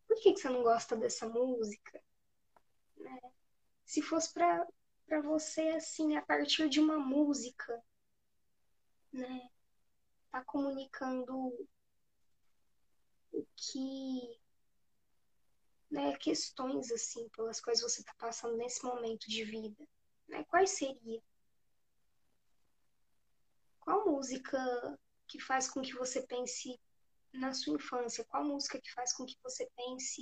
Por que, que você não gosta dessa música? Né? Se fosse para você assim a partir de uma música, né? Tá comunicando o que né, questões assim pelas quais você está passando nesse momento de vida, né? Quais seria? Qual música que faz com que você pense na sua infância? Qual música que faz com que você pense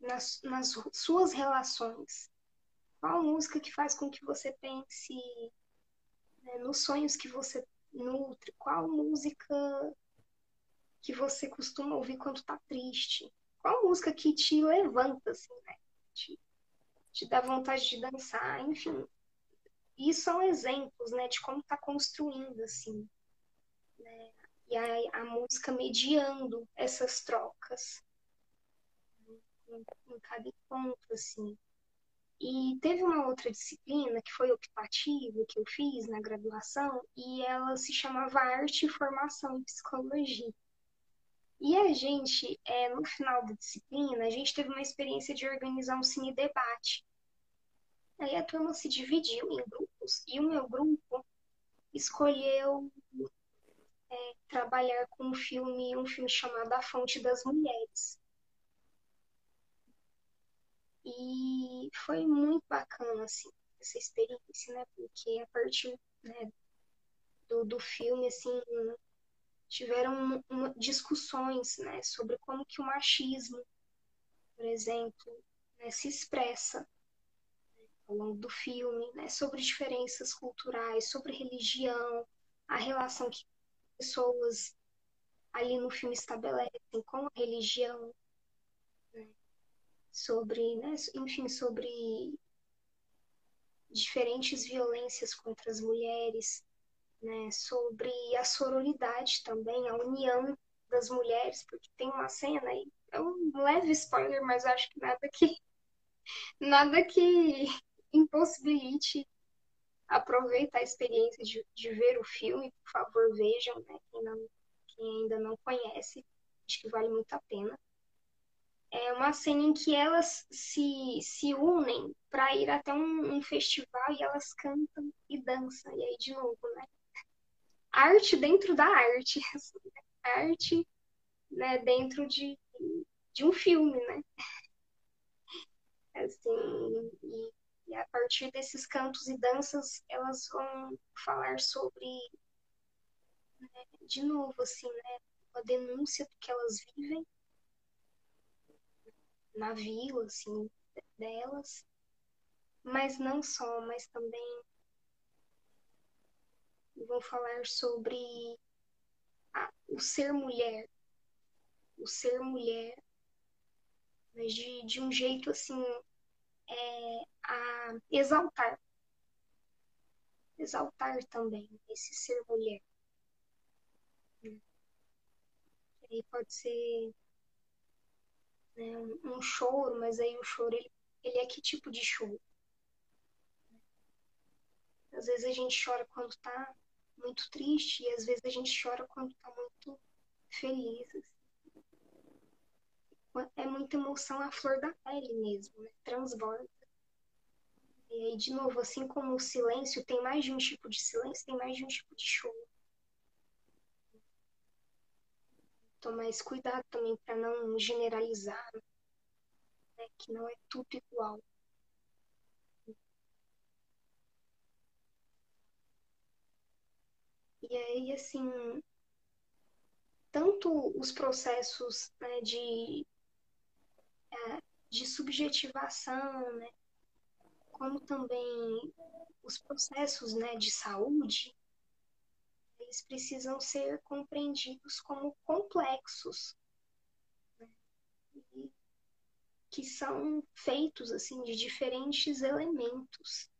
nas, nas suas relações. Qual música que faz com que você pense né, nos sonhos que você nutre? Qual música que você costuma ouvir quando tá triste? Qual música que te levanta, assim, né? Te, te dá vontade de dançar, enfim. E são exemplos, né, de como tá construindo, assim. Né? E a, a música mediando essas trocas em, em cada encontro, assim. E teve uma outra disciplina que foi optativa que eu fiz na graduação e ela se chamava Arte e Formação em Psicologia. E a gente, é, no final da disciplina, a gente teve uma experiência de organizar um cine debate. Aí a turma se dividiu em grupos e o meu grupo escolheu é, trabalhar com um filme, um filme chamado A Fonte das Mulheres. E foi muito bacana, assim, essa experiência, né? Porque a partir né, do, do filme, assim, tiveram uma, discussões, né? Sobre como que o machismo, por exemplo, né, se expressa ao longo do filme, né? Sobre diferenças culturais, sobre religião, a relação que pessoas ali no filme estabelecem com a religião, sobre, né, enfim, sobre diferentes violências contra as mulheres, né, sobre a sororidade também, a união das mulheres, porque tem uma cena aí, é um leve spoiler, mas acho que nada que nada que impossibilite aproveitar a experiência de, de ver o filme, por favor, vejam, né? Quem, não, quem ainda não conhece, acho que vale muito a pena é uma cena em que elas se, se unem para ir até um, um, festival e elas cantam e dançam. E aí, de novo, né? Arte dentro da arte. Assim, né? Arte né, dentro de, de um filme, né? Assim, e, e a partir desses cantos e danças, elas vão falar sobre, né, de novo, assim, né? A denúncia do que elas vivem na vila, assim, delas. Mas não só, mas também vou falar sobre a, o ser mulher. O ser mulher, mas de, de um jeito assim, é, a exaltar. Exaltar também esse ser mulher. Aí pode ser né, um choro, mas aí o choro ele, ele é que tipo de choro? Às vezes a gente chora quando tá muito triste e às vezes a gente chora quando tá muito feliz. Assim. É muita emoção à flor da pele mesmo, né? transborda. E aí, de novo, assim como o silêncio tem mais de um tipo de silêncio, tem mais de um tipo de choro. tomar esse cuidado também para não generalizar, né, que não é tudo igual. E aí, assim, tanto os processos né, de, de subjetivação, né, como também os processos né, de saúde, eles precisam ser compreendidos como complexos, né? que são feitos assim de diferentes elementos,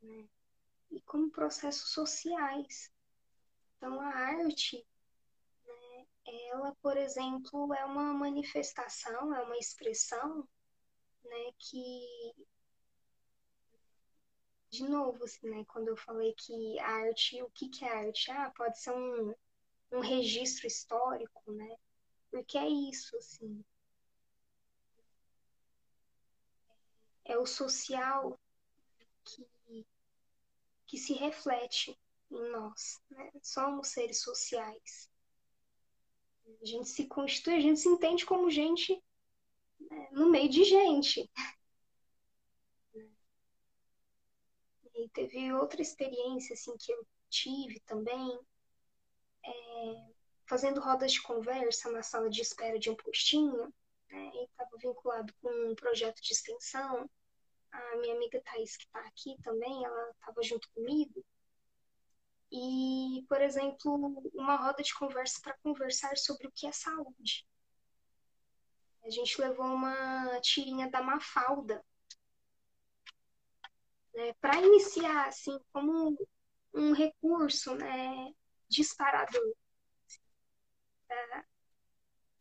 né? e como processos sociais. Então a arte, ela, por exemplo, é uma manifestação, é uma expressão né, que de novo, assim, né? Quando eu falei que a arte, o que, que é arte? Ah, pode ser um, um registro histórico, né? Porque é isso, assim. É o social que, que se reflete em nós, né? Somos seres sociais. A gente se constitui, a gente se entende como gente né, no meio de gente. E teve outra experiência assim que eu tive também, é, fazendo rodas de conversa na sala de espera de um postinho. né, e estava vinculado com um projeto de extensão. A minha amiga Thais, que está aqui também, ela estava junto comigo. E, por exemplo, uma roda de conversa para conversar sobre o que é saúde. A gente levou uma tirinha da Mafalda né, para iniciar, assim, como um recurso né, disparador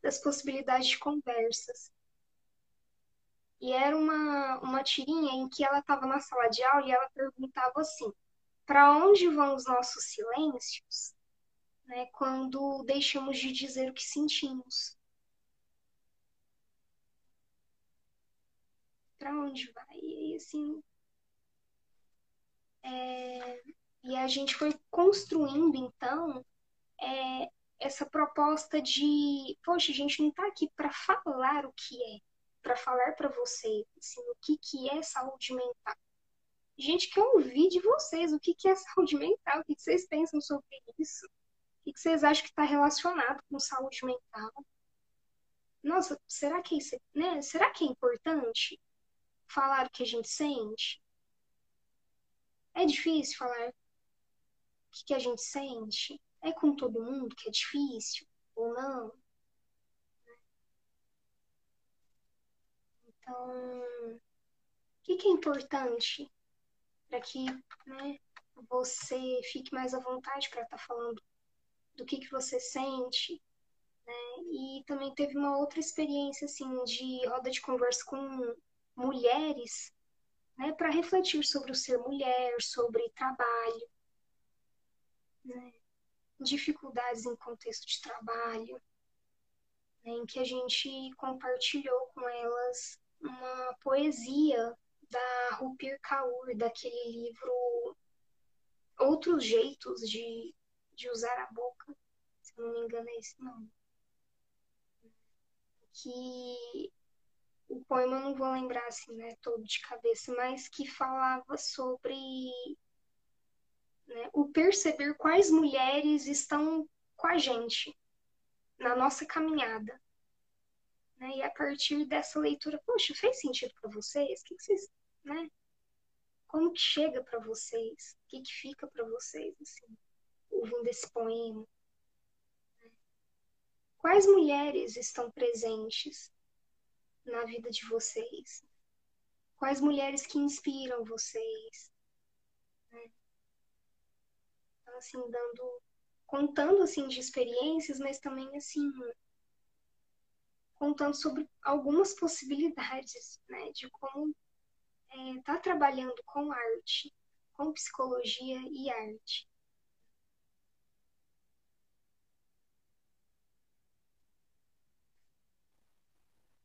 das possibilidades de conversas. E era uma, uma tirinha em que ela estava na sala de aula e ela perguntava assim: para onde vão os nossos silêncios né, quando deixamos de dizer o que sentimos? Para onde vai? E assim. É, e a gente foi construindo, então, é, essa proposta de, poxa, a gente não está aqui para falar o que é, para falar para vocês assim, o que, que é saúde mental. Gente quer ouvir de vocês o que, é saúde mental, o que, vocês pensam sobre isso, o que, vocês acham que está relacionado com saúde mental. Nossa, será que isso, né? Será que é importante falar o que a gente sente? É difícil falar o que, a gente sente? É com todo mundo que é difícil ou não? Então, o que é importante para que né, você fique mais à vontade para estar tá falando do que, que você sente? Né? E também teve uma outra experiência assim de roda de conversa com mulheres né, para refletir sobre o ser mulher, sobre trabalho. Né? dificuldades em contexto de trabalho, né, em que a gente compartilhou com elas uma poesia da Rupir Kaur, daquele livro Outros Jeitos de, de Usar a Boca, se não me engano é esse nome. Que o poema eu não vou lembrar assim, né, todo de cabeça, mas que falava sobre né, o perceber quais mulheres estão com a gente na nossa caminhada. Né? E a partir dessa leitura, poxa, fez sentido para vocês? O que, vocês, né? Como que chega para vocês? O que, que fica para vocês, assim, ouvindo esse poema? Quais mulheres estão presentes na vida de vocês? Quais mulheres que inspiram vocês? assim, dando, contando, assim, de experiências, mas também, assim, contando sobre algumas possibilidades, né, de como é, tá trabalhando com arte, com psicologia e arte.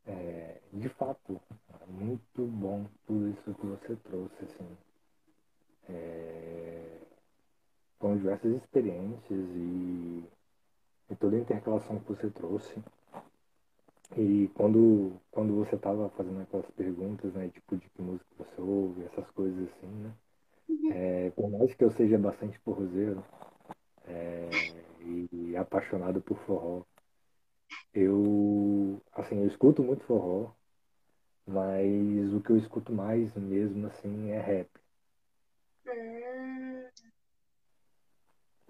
É, de fato, muito bom tudo isso que você trouxe, assim. É, foram diversas experiências e, e toda a intercalação que você trouxe. E quando, quando você estava fazendo aquelas perguntas, né, tipo, de que música você ouve, essas coisas assim, né? Uhum. É, por mais que eu seja bastante forrozeiro é, e, apaixonado por forró, eu, assim, eu escuto muito forró, mas o que eu escuto mais mesmo, assim, é rap.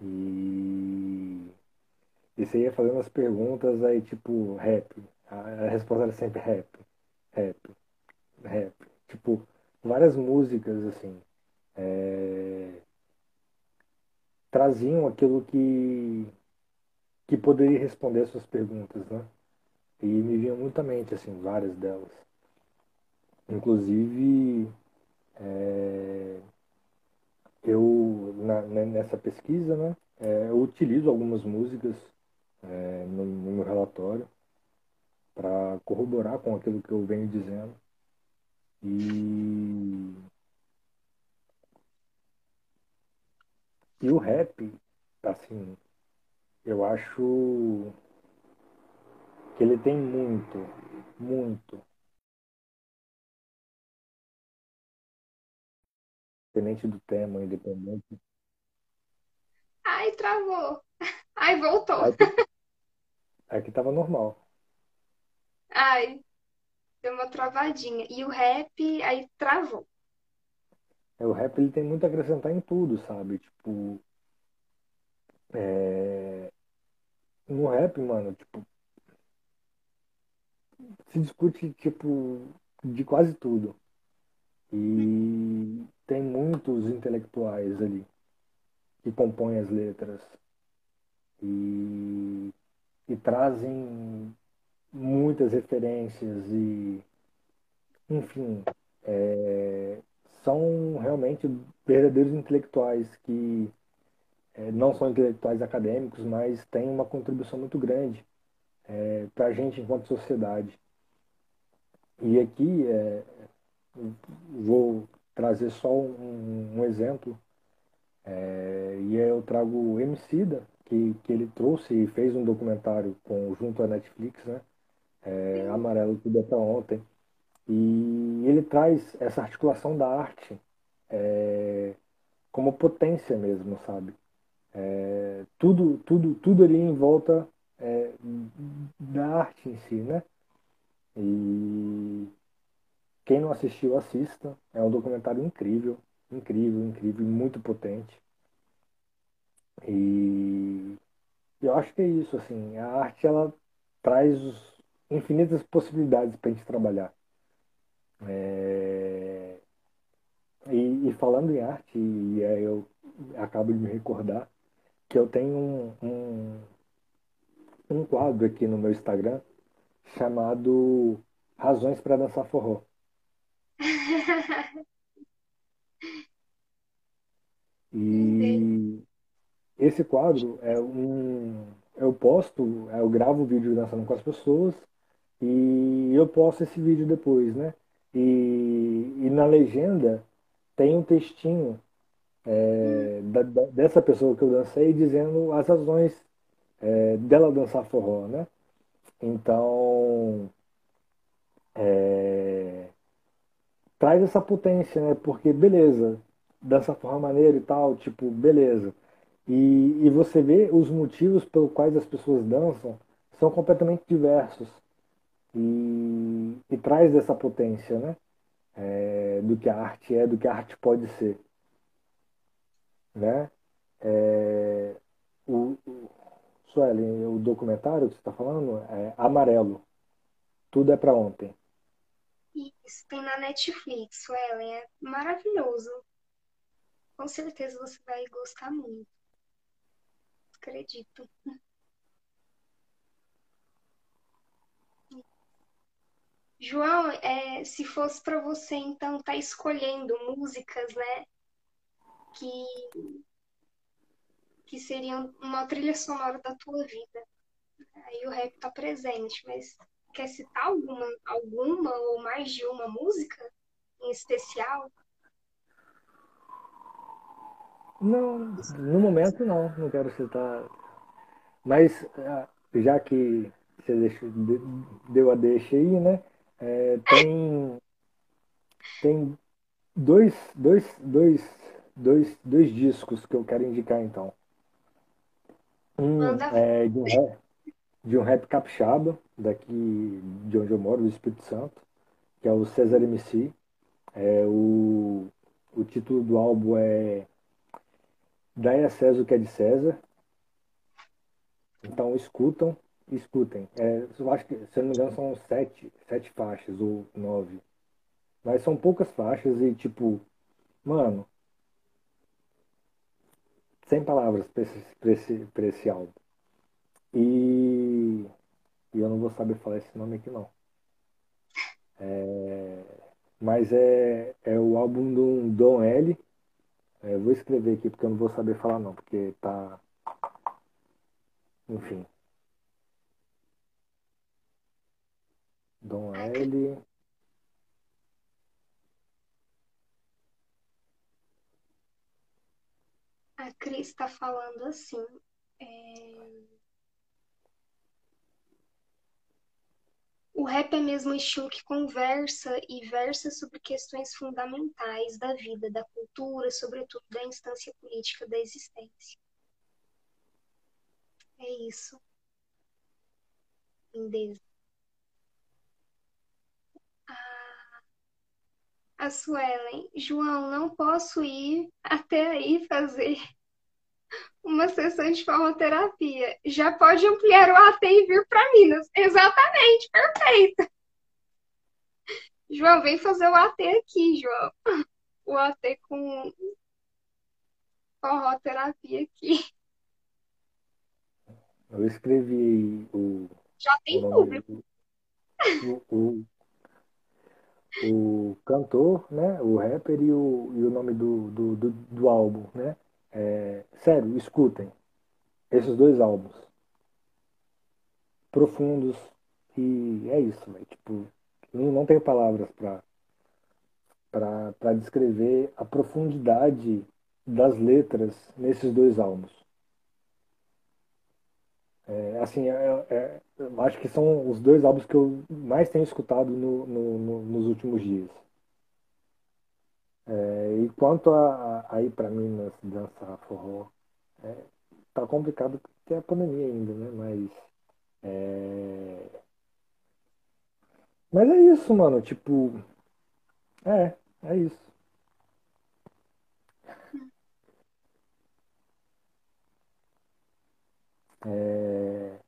E, e você ia fazendo as perguntas, aí tipo, rap. A, resposta era sempre rap, rap, rap. Tipo, várias músicas, assim, é, traziam aquilo que, que poderia responder as suas perguntas, né? E me vinham muito à mente, assim, várias delas. Inclusive, é, eu na, né, nessa pesquisa, né, é, eu utilizo algumas músicas é, no, no, meu relatório para corroborar com aquilo que eu venho dizendo. E, e o rap, assim, eu acho que ele tem muito, muito independente do tema, independente. Ai, travou. Ai, voltou. Aqui, aqui tava normal. Ai, deu uma travadinha. E o rap, aí travou. É, o rap ele tem muito a acrescentar em tudo, sabe? Tipo, é... no rap, mano, tipo, se discute, tipo, de quase tudo. E tem muitos intelectuais ali que compõem as letras e, e trazem muitas referências e, enfim, é, são realmente verdadeiros intelectuais que é, não são intelectuais acadêmicos, mas têm uma contribuição muito grande é, para a gente enquanto sociedade. E aqui é, vou trazer só um, um exemplo, é, e eu trago o Emicida, que, que ele trouxe e fez um documentário com, junto à Netflix, né? É, Amarelo Tudo é para Ontem. E ele traz essa articulação da arte é, como potência mesmo, sabe? É, tudo, tudo, tudo ali em volta é, da arte em si, né? E quem não assistiu, assista. É um documentário incrível, incrível, incrível, muito potente. E eu acho que é isso, assim, a arte ela traz infinitas possibilidades para a gente trabalhar. É... E, e, falando em arte, e eu acabo de me recordar que eu tenho um, um, um quadro aqui no meu Instagram chamado Razões para Dançar Forró. E esse quadro é um. Eu posto, eu gravo vídeo dançando com as pessoas e eu posto esse vídeo depois, né? E, e na legenda tem um textinho é, da, da, dessa pessoa que eu dancei dizendo as razões é, dela dançar forró, né? Então, é, traz essa potência, né? Porque, beleza, dança forró maneiro e tal, tipo, beleza. E, e você vê os motivos pelos quais as pessoas dançam são completamente diversos. E, e traz essa potência, né? É, do que a arte é, do que a arte pode ser. Né? É, o, o, Suelen, o documentário que você está falando é Amarelo. Tudo é para ontem. Isso, tem na Netflix, Suelen. É maravilhoso. Com certeza você vai gostar muito. Acredito. João, é, se fosse para você então estar tá escolhendo músicas, né, que que seriam uma trilha sonora da tua vida, aí o rap tá presente, mas quer citar alguma, alguma ou mais de uma música em especial? Não, no momento não, não quero citar. Mas ah, já que você deixou, deu a deixa aí, né? É, tem tem dois, dois, dois, dois, dois discos que eu quero indicar então. Um é de um, rap, de um rap capixaba, daqui de onde eu moro, do Espírito Santo, que é o César MC. É, o, o título do álbum é Dai a César o que é de César. Então escutam, escutem. É, eu acho que, se eu não me engano, são sete, sete faixas ou nove. Mas são poucas faixas e tipo, mano, sem palavras para esse, esse, esse álbum. E, e, eu não vou saber falar esse nome aqui não. É, mas é, é o álbum do Dom L. É, vou escrever aqui porque eu não vou saber falar não, porque tá. Enfim. Dom L. A Cris está falando assim. É... O rap é mesmo um estilo que conversa e versa sobre questões fundamentais da vida, da cultura, sobretudo da instância política da existência. É isso. Lindeza. A Suelen, João, não posso ir até aí fazer uma sessão de farmacoterapia. Já pode ampliar o AT e vir para Minas. Exatamente, perfeito. João, vem fazer o AT aqui, João. O AT com farmacoterapia aqui. Eu escrevi o. Já tem o público. O, o, o, cantor, né? O rapper e o, e o nome do, do, do, do álbum, né? É, sério, escutem esses dois álbuns. Profundos. E é isso, né? Tipo, não, não tenho palavras para descrever a profundidade das letras nesses dois álbuns. É, assim, é, é, acho que são os dois álbuns que eu mais tenho escutado no, no, no, nos últimos dias. É, e quanto a, a, ir para Minas dançar forró, é, tá complicado porque é a pandemia ainda, né? Mas. Mas é isso, mano. Tipo. É, é isso. É...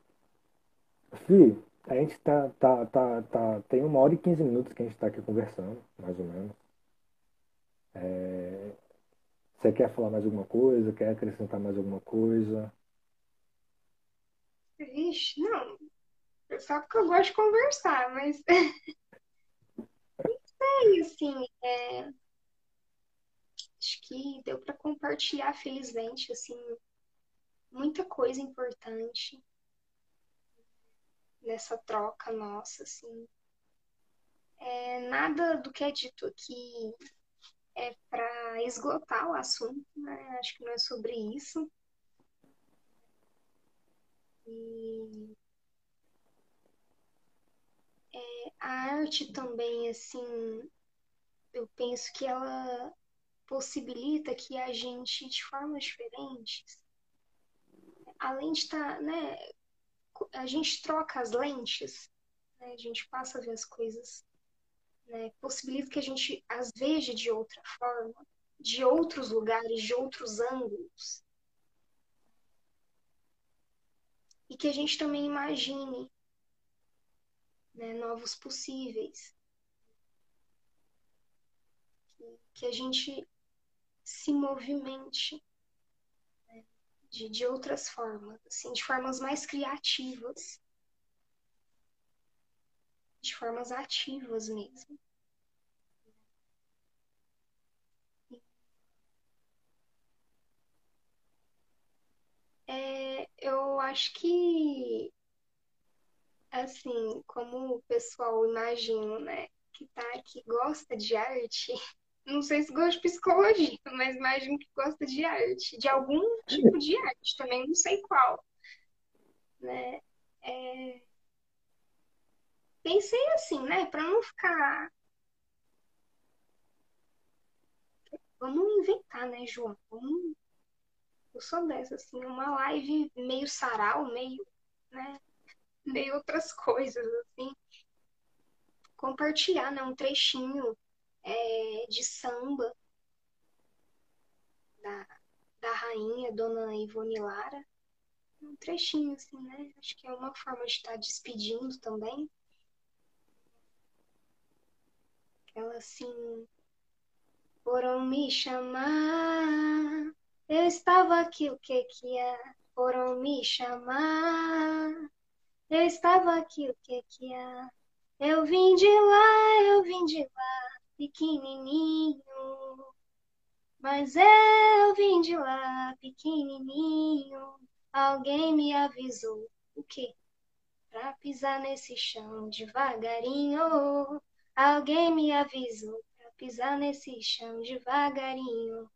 Fih, a gente tá, tá, tá, tá. Tem uma hora e quinze minutos que a gente tá aqui conversando, mais ou menos. É... Você quer falar mais alguma coisa? Quer acrescentar mais alguma coisa? Vixe, não. Só porque eu gosto de conversar, mas. não sei, assim. É... Acho que deu para compartilhar, felizmente, assim, muita coisa importante nessa troca nossa, assim. É, nada do que é dito aqui é para esgotar o assunto, né? Acho que não é sobre isso. E é, a arte também, assim, eu penso que ela possibilita que a gente, de formas diferentes, além de estar, tá, né, a gente troca as lentes, né, a gente passa a ver as coisas né, possibilita que a gente as veja de outra forma, de outros lugares, de outros ângulos. E que a gente também imagine né, novos possíveis. Que, que a gente se movimente de, de outras formas, assim, de formas mais criativas de formas ativas mesmo. É, eu acho que, assim, como o pessoal imagino, né, que tá aqui gosta de arte, não sei se gosta de psicologia, mas imagino que gosta de arte, de algum tipo de arte, também não sei qual, né? É, pensei assim, né? Para não ficar. Vamos inventar, né, João? Vamos... Eu sou dessa, assim, uma live meio sarau, meio, né? Meio outras coisas, assim. Compartilhar, né? Um trechinho é, de samba da, da rainha, Dona Ivone Lara. Um trechinho, assim, né? Acho que é uma forma de estar despedindo também. Ela assim, foram me chamar. Eu estava aqui, o que que é? Foram me chamar. Eu estava aqui, o que que é? Eu vim de lá, eu vim de lá, pequenininho. Mas eu vim de lá, pequenininho. Alguém me avisou o quê? Pra pisar nesse chão devagarinho. Alguém me avisou pra pisar nesse chão devagarinho.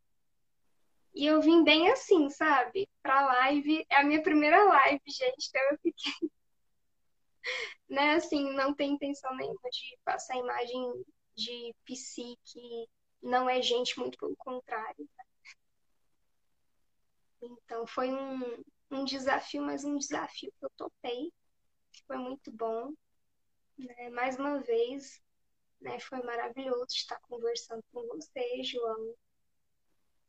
E eu vim bem assim, sabe? Pra live. É a minha primeira live, gente. Então eu fiquei. né, assim, não tem intenção nenhuma de passar imagem de psique. Não é gente, muito pelo contrário. Então foi um, um desafio, mas um desafio que eu topei. Que foi muito bom. Né? Mais uma vez, Né? Foi maravilhoso estar conversando com você, João.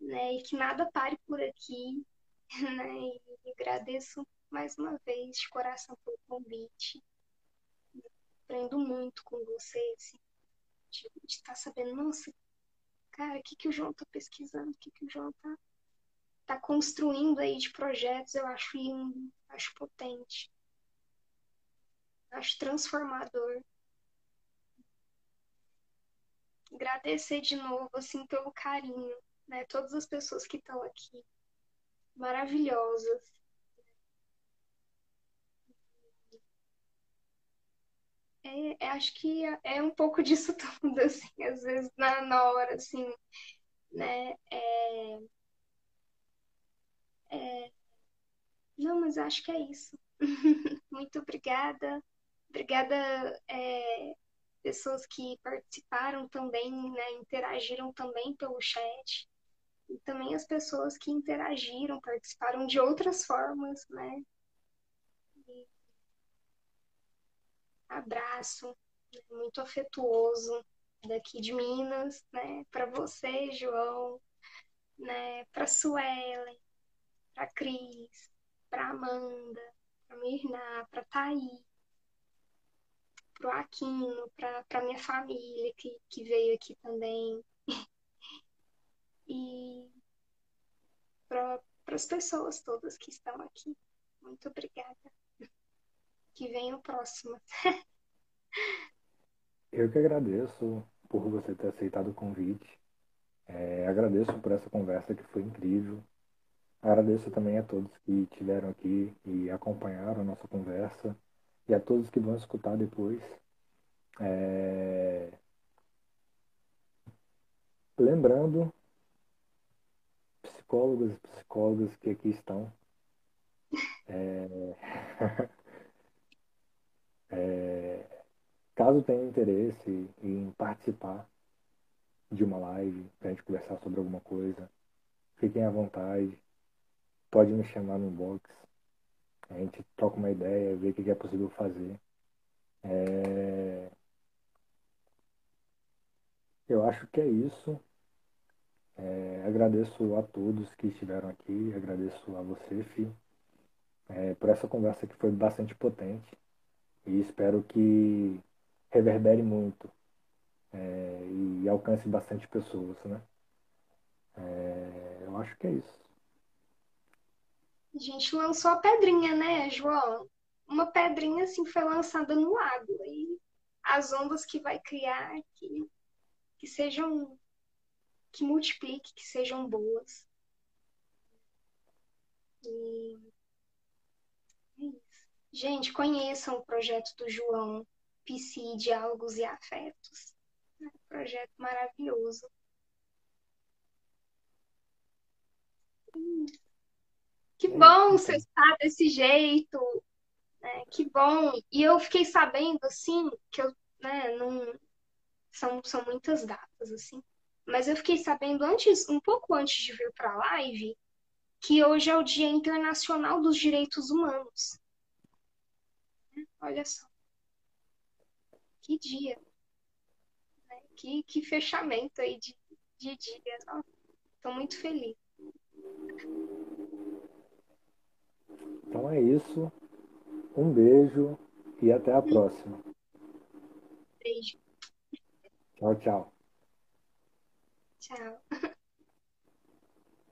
Né? E que nada pare por aqui. Né? E agradeço mais uma vez de coração pelo convite. Aprendo muito com você, assim, de estar tá sabendo, nossa, cara, o que, que o João está pesquisando, o que, que o João está tá construindo aí de projetos, eu acho lindo, acho potente, acho transformador. Agradecer de novo, assim, pelo carinho, né? Todas as pessoas que estão aqui, maravilhosas. É, é, acho que é, um pouco disso tudo, assim, às vezes na, na hora, assim, né? É, é, não, mas acho que é isso. Muito obrigada. Obrigada, é, pessoas que participaram também, né, interagiram também pelo chat. E também as pessoas que interagiram, participaram de outras formas, né? Abraço muito afetuoso daqui de Minas, né? Para você, João, né? Para Suelen, para Cris, para Amanda, para Mirna, para Thaís, para o Aquino, para minha família que, que veio aqui também. e para as pessoas todas que estão aqui. Muito obrigada. Que o próximo. Eu que agradeço por você ter aceitado o convite. É, agradeço por essa conversa que foi incrível. Agradeço também a todos que estiveram aqui e acompanharam a nossa conversa e a todos que vão escutar depois. É... Lembrando, psicólogos e psicólogas que aqui estão, é... é... caso tenham interesse em participar de uma live, para a gente conversar sobre alguma coisa, fiquem à vontade pode me chamar no inbox. A gente troca uma ideia, vê o que é possível fazer. É... Eu acho que é isso. É... Agradeço a todos que estiveram aqui, agradeço a você, Fih, é, por essa conversa que foi bastante potente e espero que reverbere muito é, e alcance bastante pessoas, né? É, eu acho que é isso. A gente lançou a pedrinha, né, João? Uma pedrinha assim foi lançada no lago. E as ondas que vai criar, que, que sejam. que multiplique, que sejam boas. E. Gente, conheçam o projeto do João, PC, Diálogos e Afetos. É um projeto maravilhoso. Que bom você estar desse jeito, né? Que bom. E eu fiquei sabendo, assim, que eu, né, não... São, são muitas datas, assim. Mas eu fiquei sabendo antes, um pouco antes de vir para a live, que hoje é o Dia Internacional dos Direitos Humanos. Olha só. Que dia. Né? Que, que fechamento aí de, de dia. Estou muito feliz. Então é isso. Um beijo e até a próxima. Beijo. Tchau, tchau. Tchau.